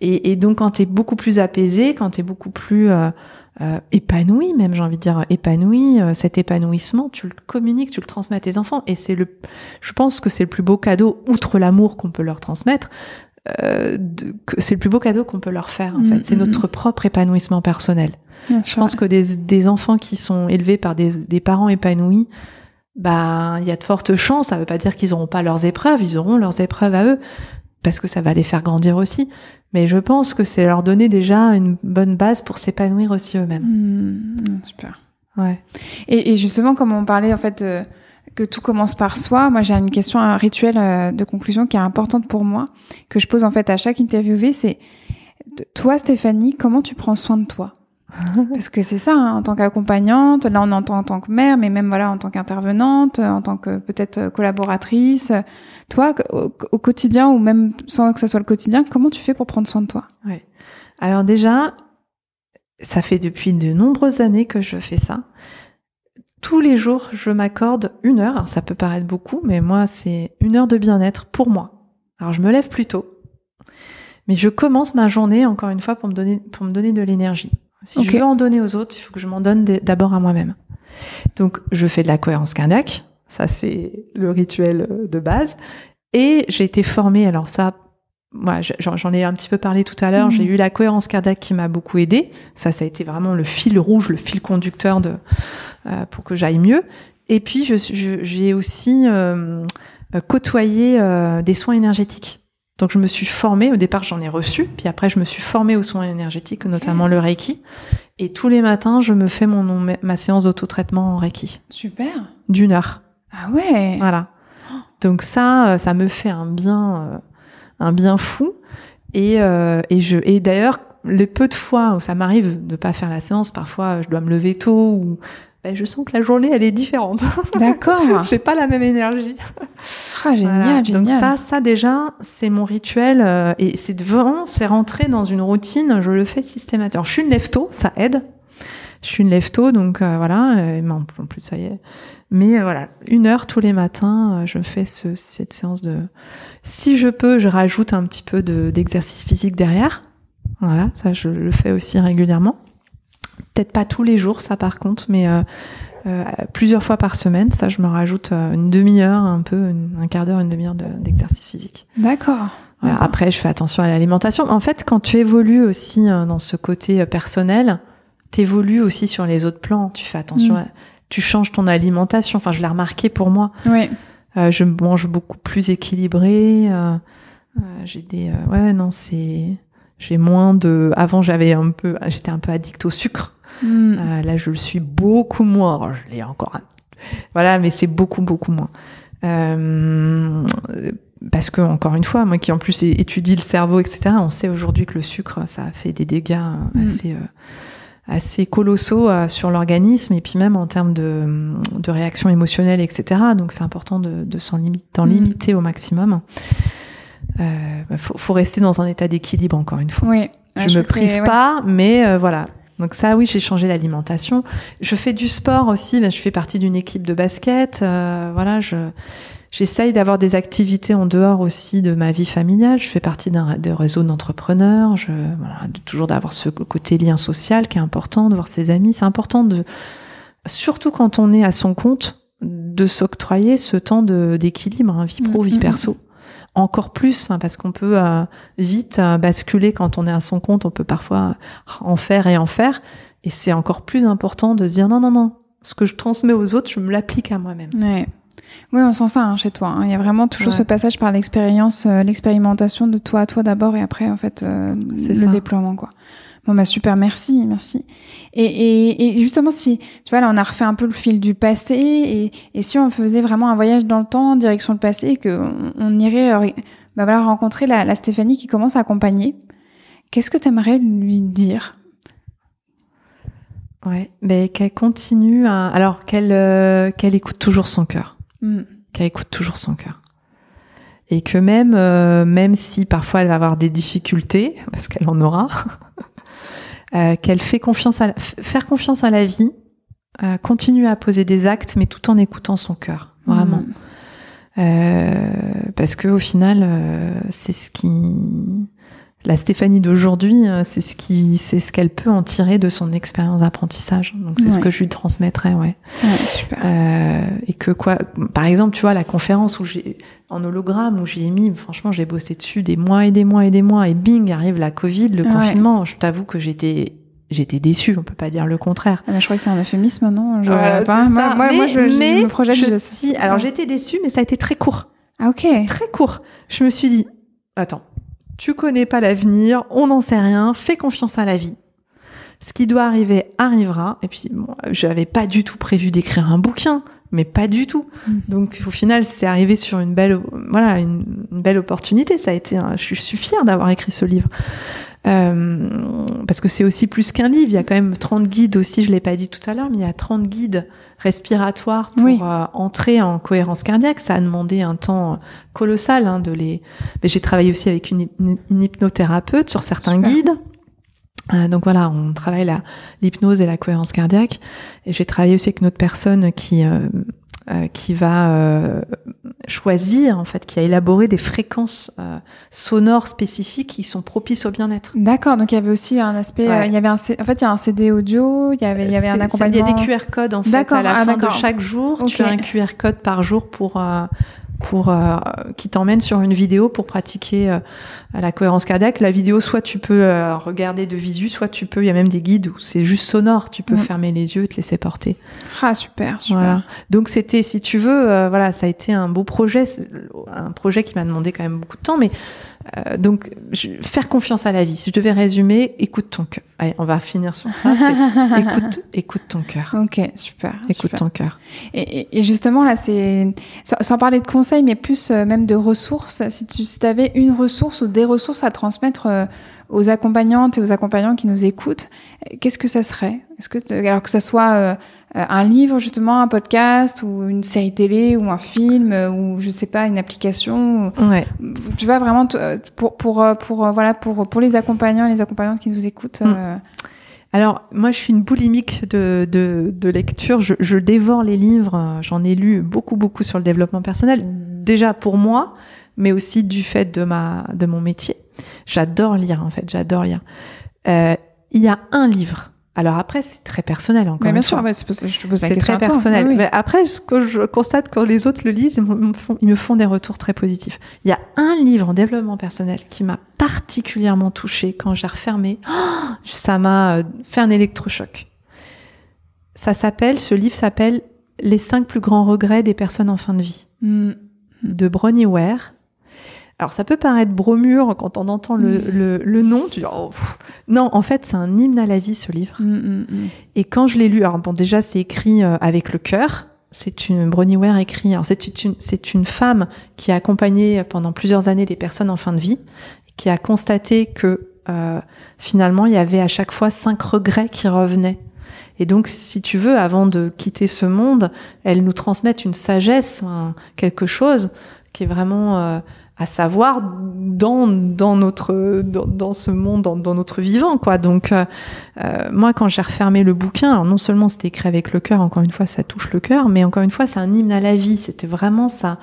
et, et donc quand tu es beaucoup plus apaisé, quand tu es beaucoup plus euh, euh, épanoui, même j'ai envie de dire épanoui, euh, cet épanouissement, tu le communiques, tu le transmets à tes enfants, et c'est le, je pense que c'est le plus beau cadeau, outre l'amour qu'on peut leur transmettre, euh, c'est le plus beau cadeau qu'on peut leur faire. En mm, fait, c'est mm, notre mm. propre épanouissement personnel. je pense que des, des, enfants qui sont élevés par des, des parents épanouis, bah, il y a de fortes chances. Ça veut pas dire qu'ils n'auront pas leurs épreuves, ils auront leurs épreuves à eux, parce que ça va les faire grandir aussi. Mais je pense que c'est leur donner déjà une bonne base pour s'épanouir aussi eux-mêmes. Mmh, super. Ouais. Et, et, justement, comme on parlait en fait euh, que tout commence par soi, moi j'ai une question, un rituel euh, de conclusion qui est importante pour moi, que je pose en fait à chaque interviewé, c'est toi Stéphanie, comment tu prends soin de toi? Parce que c'est ça, hein, en tant qu'accompagnante, là on entend en tant que mère, mais même voilà en tant qu'intervenante, en tant que peut-être collaboratrice. Toi, au, quotidien ou même sans que ça soit le quotidien, comment tu fais pour prendre soin de toi? Ouais. Alors déjà, ça fait depuis de nombreuses années que je fais ça. Tous les jours, je m'accorde une heure. Alors, ça peut paraître beaucoup, mais moi, c'est une heure de bien-être pour moi. Alors, je me lève plus tôt, mais je commence ma journée encore une fois pour me donner pour me donner de l'énergie. Si je veux en donner aux autres, il faut que je m'en donne d'abord à moi-même. Donc, je fais de la cohérence cardiaque. Ça, c'est le rituel euh, de base. Et j'ai été formée, alors ça, moi, j'en ai un petit peu parlé tout à l'heure. J'ai mmh. eu la cohérence cardiaque qui m'a beaucoup aidée. Ça, ça a été vraiment le fil rouge, le fil conducteur de euh, pour que j'aille mieux. Et puis, j'ai aussi euh, côtoyé des soins énergétiques. Donc je me suis formée, au départ j'en ai reçu, puis après je me suis formée aux soins énergétiques, notamment le Reiki. Et tous les matins, je me fais mon, ma séance d'auto-traitement en Reiki. Super. D'une heure. Ah ouais. Voilà. Donc ça, euh, ça me fait un bien, euh, un bien fou. Et, euh, et je, et d'ailleurs, les peu de fois où ça m'arrive de pas faire la séance, parfois je dois me lever tôt ou ben, je sens que la journée elle est différente. D'accord. J'ai pas la même énergie. Ah génial, génial. Donc ça, ça déjà, c'est mon rituel euh, et c'est vraiment, c'est rentrer dans une routine. Je le fais systématiquement. Je suis une lève ça aide. Je suis une lève donc euh, voilà. Euh, en plus ça y est. Mais voilà, une heure tous les matins, je fais ce, cette séance de. Si je peux, je rajoute un petit peu d'exercice physique derrière. Voilà, ça je le fais aussi régulièrement. Peut-être pas tous les jours, ça par contre, mais euh, euh, plusieurs fois par semaine. Ça, je me rajoute euh, une demi-heure, un peu, un quart d'heure, une demi-heure d'exercice physique. D'accord. Après, je fais attention à l'alimentation. En fait, quand tu évolues aussi dans ce côté personnel, t'évolues aussi sur les autres plans. Tu fais attention, Mm. tu changes ton alimentation. Enfin, je l'ai remarqué pour moi. Oui. Euh, je mange beaucoup plus équilibré. euh, euh, j'ai des, euh, ouais, non, c'est, j'ai moins de. Avant, j'avais un peu, j'étais un peu addict au sucre. Mm. Euh, là, je le suis beaucoup moins. Alors, je l'ai encore. Voilà, mais c'est beaucoup, beaucoup moins. Euh, parce que encore une fois, moi qui en plus étudie le cerveau, etc., on sait aujourd'hui que le sucre, ça fait des dégâts Mm. assez, euh, assez colossaux euh, sur l'organisme et puis même en termes de, de réaction émotionnelle, etc. Donc c'est important de, de s'en limiter, d'en Mm. limiter au maximum. Euh, faut, faut rester dans un état d'équilibre encore une fois. Oui. Je me trouve que c'est- prive ouais. pas, mais euh, voilà. Donc ça, oui, j'ai changé l'alimentation. Je fais du sport aussi. Ben, je fais partie d'une équipe de basket. euh, voilà, je j'essaye d'avoir des activités en dehors aussi de ma vie familiale. Je fais partie d'un de réseau d'entrepreneurs. Je voilà, toujours d'avoir ce côté lien social qui est important, de voir ses amis. C'est important de, surtout quand on est à son compte, de s'octroyer ce temps d'équilibre, hein, vie pro, Mm, vie mm, perso. Encore plus, hein, parce qu'on peut euh, vite euh, basculer quand on est à son compte. On peut parfois en faire et en faire. Et c'est encore plus important de se dire non, non, non. Ce que je transmets aux autres, je me l'applique à moi-même. Ouais. Oui, on sent ça hein, chez toi. hein. Il y a vraiment toujours Ouais. ce passage par l'expérience, euh, l'expérimentation de toi à toi d'abord et après, en fait, euh, C'est le ça. déploiement, quoi. Bon, bah super, merci, merci. Et, et, et justement, si, tu vois, là, on a refait un peu le fil du passé et, et si on faisait vraiment un voyage dans le temps, en direction le passé, et qu'on on irait euh, bah voilà, rencontrer la, la Stéphanie qui commence à accompagner, qu'est-ce que tu aimerais lui dire? Ouais. Mais qu'elle continue à, alors qu'elle, qu'elle écoute toujours son cœur. Hmm. Qu'elle écoute toujours son cœur. Et que même, euh, même si parfois elle va avoir des difficultés, parce qu'elle en aura, euh, qu'elle fait confiance à, la- faire confiance à la vie, euh, continue à poser des actes, mais tout en écoutant son cœur, vraiment. Euh, parce que au final, c'est ce qui, la Stéphanie d'aujourd'hui, euh, c'est ce qui, c'est ce qu'elle peut en tirer de son expérience d'apprentissage. Donc c'est ce que je lui transmettrais, ouais. Ouais, super. Euh, et que quoi, par exemple, tu vois, la conférence où j'ai, en hologramme, où j'ai mis, franchement, j'ai bossé dessus des mois et des mois et des mois, et bing, arrive la Covid, le Ouais. confinement. Je t'avoue que j'étais, j'étais déçue. On peut pas dire le contraire. Ah bah, je crois que c'est un euphémisme, non? Je- Voilà, pas- moi, moi, mais, moi, je, je me projette. je suis- alors j'étais déçue, mais ça a été très court Ah, ok. très court. Je me suis dit, attends, tu connais pas l'avenir, on n'en sait rien, fais confiance à la vie. Ce qui doit arriver arrivera. Et puis, bon, j'avais pas du tout prévu d'écrire un bouquin, mais pas du tout. Mm. Donc, au final, c'est arrivé sur une belle, voilà, une, une belle opportunité. Ça a été, un- je suis fière d'avoir écrit ce livre. Euh, parce que c'est aussi plus qu'un livre. Il y a quand même 30 guides aussi, je l'ai pas dit tout à l'heure, mais il y a 30 guides respiratoires pour Oui. euh, entrer en cohérence cardiaque. Ça a demandé un temps colossal hein, de les. Mais j'ai travaillé aussi avec une, une- une hypnothérapeute sur certains Super. guides. Euh, donc voilà, on travaille l'hypnose et la cohérence cardiaque. Et j'ai travaillé aussi avec une autre personne qui euh, euh, qui va euh, choisir en fait, qui a élaboré des fréquences euh, sonores spécifiques qui sont propices au bien-être. D'accord, donc il y avait aussi un aspect. Ouais. euh, il y avait un, en fait, il y a un CD audio, il y avait, il y avait un accompagnement. Il y a des QR codes en fait à la ah, fin de chaque jour. Tu Ok. as un QR code par jour pour euh, pour euh, qui t'emmène sur une vidéo pour pratiquer euh, la cohérence cardiaque. La vidéo, soit tu peux euh, regarder de visu, soit tu peux. Il y a même des guides où c'est juste sonore. Tu peux Mm. fermer les yeux, et te laisser porter. Ah super, super. Voilà. Donc c'était, si tu veux, voilà, ça a été un beau projet, un projet qui m'a demandé quand même beaucoup de temps, mais euh, donc je- faire confiance à la vie. Si je devais résumer, écoute ton cœur. Allez, on va finir sur ça. écoute, écoute ton cœur. Ok, super. Écoute super. ton cœur. Et, et- et justement, là, c'est. Sans, sans parler de conseils, mais plus euh, même de ressources, si tu si avais une ressource ou des ressources à transmettre euh, aux accompagnantes et aux accompagnants qui nous écoutent, qu'est-ce que ça serait? Est-ce que alors que ça soit euh, un livre justement, un podcast ou une série télé ou un film ou je sais pas une application, Ouais. tu vois vraiment euh, pour pour euh, pour voilà pour pour les accompagnants et les accompagnantes qui nous écoutent. Mm. euh, Alors, moi, je suis une boulimique de, de, de lecture. Je, je dévore les livres. J'en ai lu beaucoup, beaucoup sur le développement personnel. Déjà pour moi, mais aussi du fait de ma, de mon métier. J'adore lire, en fait. J'adore lire. Euh, il y a un livre Alors après, c'est très personnel encore mais bien une sûr, fois. c'est que je te pose la C'est question. très à toi. personnel. Oui, oui. Mais après, ce que je constate quand les autres le lisent, ils me font, ils me font des retours très positifs. Il y a un livre en développement personnel qui m'a particulièrement touchée quand j'ai refermé. Oh, ça m'a euh, fait un électrochoc. Ça s'appelle, ce livre s'appelle Les cinq plus grands regrets des personnes en fin de vie Mm. de Bronnie Ware. Alors ça peut paraître bromure quand on entend le, Mm. le, le nom. Tu dis, oh, non, en fait c'est un hymne à la vie ce livre. Mm, mm. Et quand je l'ai lu, alors bon déjà c'est écrit euh, avec le cœur. C'est une Bronnie Ware écrit. alors C'est une c'est une femme qui a accompagné pendant plusieurs années les personnes en fin de vie, qui a constaté que euh, finalement il y avait à chaque fois cinq regrets qui revenaient. Et donc, si tu veux, avant de quitter ce monde, elles nous transmettent une sagesse, un- quelque chose qui est vraiment euh, à savoir dans, dans notre dans, dans ce monde, dans, dans notre vivant, quoi. Donc, euh, euh, moi, quand j'ai refermé le bouquin, alors non seulement c'était écrit avec le cœur, encore une fois, ça touche le cœur, mais encore une fois, c'est un hymne à la vie. C'était vraiment ça.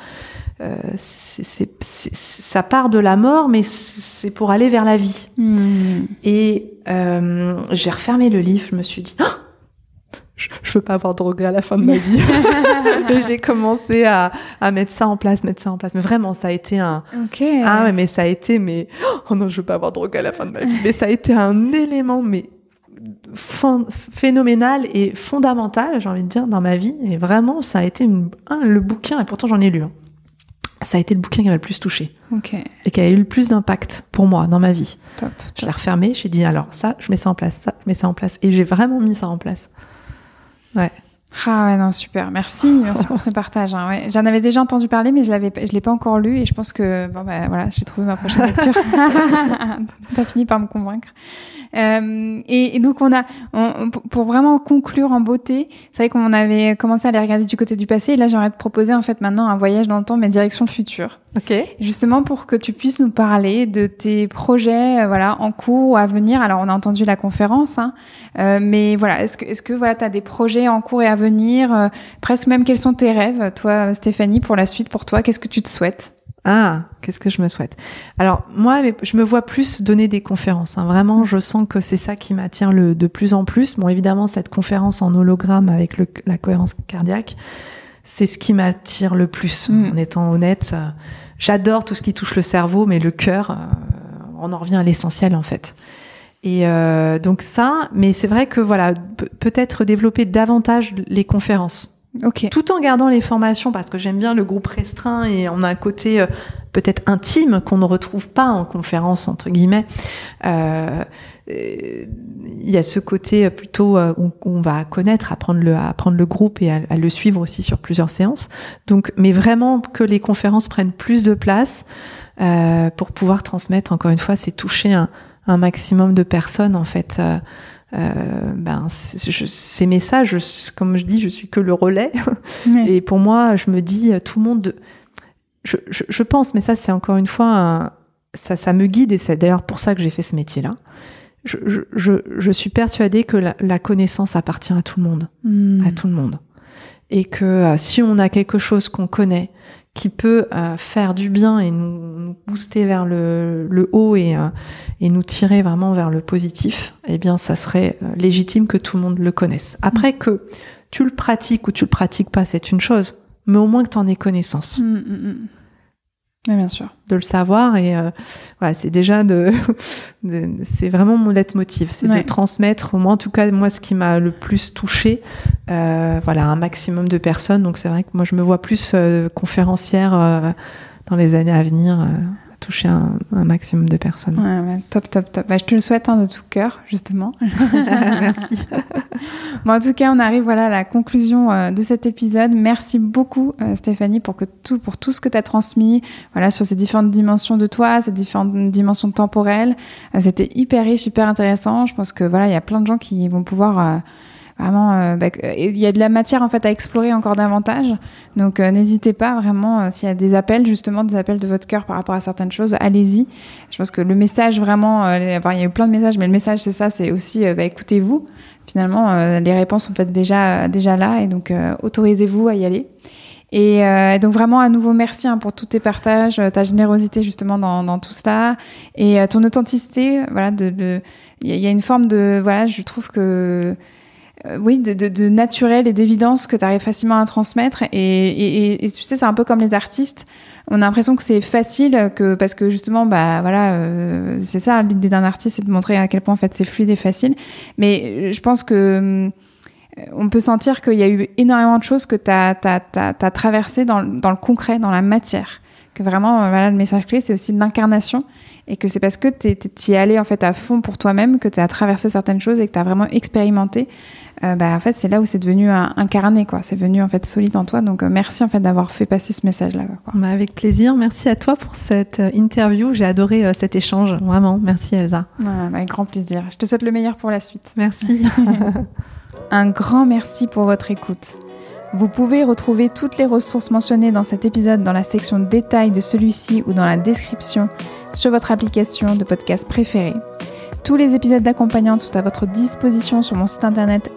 Euh, c'est- c'est- c'est- ça part de la mort, mais c'est pour aller vers la vie. Mm. Et euh, j'ai refermé le livre, je me suis dit, Ah je, je veux pas avoir de regrets à la fin de ma vie. et j'ai commencé à, à mettre ça en place, mettre ça en place. Mais vraiment, ça a été un... Ok. Ah ouais, mais ça a été, mais... Oh non, je veux pas avoir de regrets à la fin de ma vie. Mais ça a été un élément, mais phénoménal et fondamental, j'ai envie de dire, dans ma vie. Et vraiment, ça a été une, un, le bouquin, et pourtant j'en ai lu. hein. Ça a été le bouquin qui m'a le plus touché Ok. et qui a eu le plus d'impact pour moi dans ma vie. Top. Je l'ai refermé, j'ai dit alors ça, je mets ça en place, ça, je mets ça en place. Et j'ai vraiment mis ça en place. Ouais. Ah ouais, non, super. Merci, merci pour ce partage. hein, ouais. J'en avais déjà entendu parler, mais je l'avais, je l'ai pas encore lu et je pense que bon bah voilà, j'ai trouvé ma prochaine lecture. T'as fini par me convaincre. Euh, et, et donc on a, on- pour- vraiment conclure en beauté, c'est vrai qu'on avait commencé à les regarder du côté du passé et là j'aimerais te proposer en fait maintenant un voyage dans le temps, mais direction future. Ok. Justement pour que tu puisses nous parler de tes projets, euh, voilà, en cours ou à venir. Alors on a entendu la conférence, hein, euh, mais voilà, est-ce que, est-ce que voilà, t'as des projets en cours et à venir, euh, presque même quels sont tes rêves, toi, Stéphanie, pour la suite, pour toi, qu'est-ce que tu te souhaites? Ah, qu'est-ce que je me souhaite? Alors moi, je me vois plus donner des conférences. hein. Vraiment, je sens que c'est ça qui m'attire le de plus en plus. Bon, évidemment, cette conférence en hologramme avec le- la cohérence cardiaque, c'est ce qui m'attire le plus. Mm. En étant honnête, j'adore tout ce qui touche le cerveau, mais le cœur, euh, on en revient à l'essentiel en fait. Et euh, donc ça, mais c'est vrai que voilà, pe- peut-être développer davantage les conférences Ok. tout en gardant les formations parce que j'aime bien le groupe restreint et on a un côté euh, peut-être intime qu'on ne retrouve pas en conférence entre guillemets. Euh, Il y a ce côté euh, plutôt euh, on va connaître, apprendre le, à apprendre le groupe et à, à le suivre aussi sur plusieurs séances. Donc, mais vraiment que les conférences prennent plus de place euh, pour pouvoir transmettre. Encore une fois, c'est toucher un, un maximum de personnes en fait. Euh, euh, ben, je- ces messages, je- comme je dis, je suis que le relais. Et pour moi, je me dis, euh, tout le monde, je, je, je pense, mais ça, c'est encore une fois, un- ça, ça me guide et c'est d'ailleurs pour ça que j'ai fait ce métier-là. Je, je, je, je suis persuadée que la, la connaissance appartient à tout le monde, Hmm. à tout le monde. Et que euh, si on a quelque chose qu'on connaît, qui peut euh, faire du bien et nous, nous booster vers le, le haut et, euh, et nous tirer vraiment vers le positif, eh bien, ça serait légitime que tout le monde le connaisse. Après que tu le pratiques ou tu le pratiques pas, c'est une chose, mais au moins que tu en aies connaissance, Hmm, Ouais, bien sûr. de le savoir et euh, voilà, c'est déjà de, de- c'est vraiment mon leitmotiv, c'est Ouais. de transmettre, au moins en tout cas moi ce qui m'a le plus touché, euh, voilà, un maximum de personnes. Donc c'est vrai que moi je me vois plus euh, conférencière dans les années à venir, toucher un, un maximum de personnes. Ouais, top, top, top. Bah, je te le souhaite hein, de tout cœur, justement. Merci. Bon, en tout cas, on arrive voilà à la conclusion euh, de cet épisode. Merci beaucoup, euh, Stéphanie, pour que tout, pour tout ce que tu as transmis, voilà, sur ces différentes dimensions de toi, ces différentes dimensions temporelles. Euh, C'était hyper riche, hyper intéressant. Je pense que voilà, il y a plein de gens qui vont pouvoir vraiment, euh, bah, il y a de la matière en fait à explorer encore davantage. Donc, euh, n'hésitez pas vraiment euh, s'il y a des appels, justement, des appels de votre cœur par rapport à certaines choses, allez-y. Je pense que le message vraiment, euh, enfin, il y a eu plein de messages, mais le message c'est ça, c'est aussi, euh, bah, écoutez-vous finalement, euh, les réponses sont peut-être déjà, déjà là et donc euh, autorisez-vous à y aller. Et donc vraiment à nouveau merci hein, pour tous tes partages, ta générosité justement dans, dans tout cela et ton authenticité. Voilà, il y, a une forme de voilà, je trouve que euh, oui, de, de, de, naturel et d'évidence que tu arrives facilement à transmettre. Et, et, et tu sais, c'est un peu comme les artistes. On a l'impression que c'est facile, que parce que justement, bah voilà, euh, c'est ça l'idée d'un artiste, c'est de montrer à quel point en fait c'est fluide et facile. Mais je pense que euh, on peut sentir qu'il y a eu énormément de choses que tu as, traversées dans, dans, le concret, dans la matière. Que vraiment, voilà, le message clé, c'est aussi l'incarnation et que c'est parce que tu es allé en fait à fond pour toi-même que tu as traversé certaines choses et que tu as vraiment expérimenté euh, bah, en fait, c'est là où c'est devenu incarné, quoi. C'est venu en fait solide en toi. Donc, euh, merci en fait d'avoir fait passer ce message-là. Bah, avec plaisir. Merci à toi pour cette euh, interview. J'ai adoré cet échange. Vraiment. Merci, Elsa. avec grand plaisir. Je te souhaite le meilleur pour la suite. Merci. Un grand merci pour votre écoute. Vous pouvez retrouver toutes les ressources mentionnées dans cet épisode dans la section détails de celui-ci ou dans la description sur votre application de podcast préférée. Tous les épisodes d'accompagnante sont à votre disposition sur mon site internet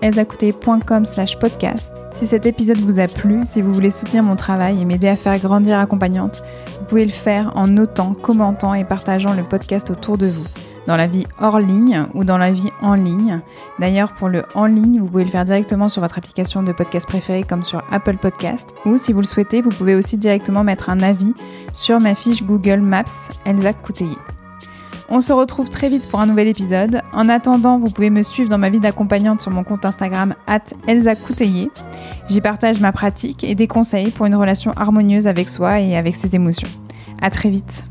slash podcast. Si cet épisode vous a plu, si vous voulez soutenir mon travail et m'aider à faire grandir accompagnante, vous pouvez le faire en notant, commentant et partageant le podcast autour de vous dans la vie hors ligne ou dans la vie en ligne. D'ailleurs, pour le en ligne, vous pouvez le faire directement sur votre application de podcast préférée comme sur Apple Podcast. Ou si vous le souhaitez, vous pouvez aussi directement mettre un avis sur ma fiche Google Maps Elsa Couteillé. On se retrouve très vite pour un nouvel épisode. En attendant, vous pouvez me suivre dans ma vie d'accompagnante sur mon compte Instagram Elsa J'y partage ma pratique et des conseils pour une relation harmonieuse avec soi et avec ses émotions. À très vite.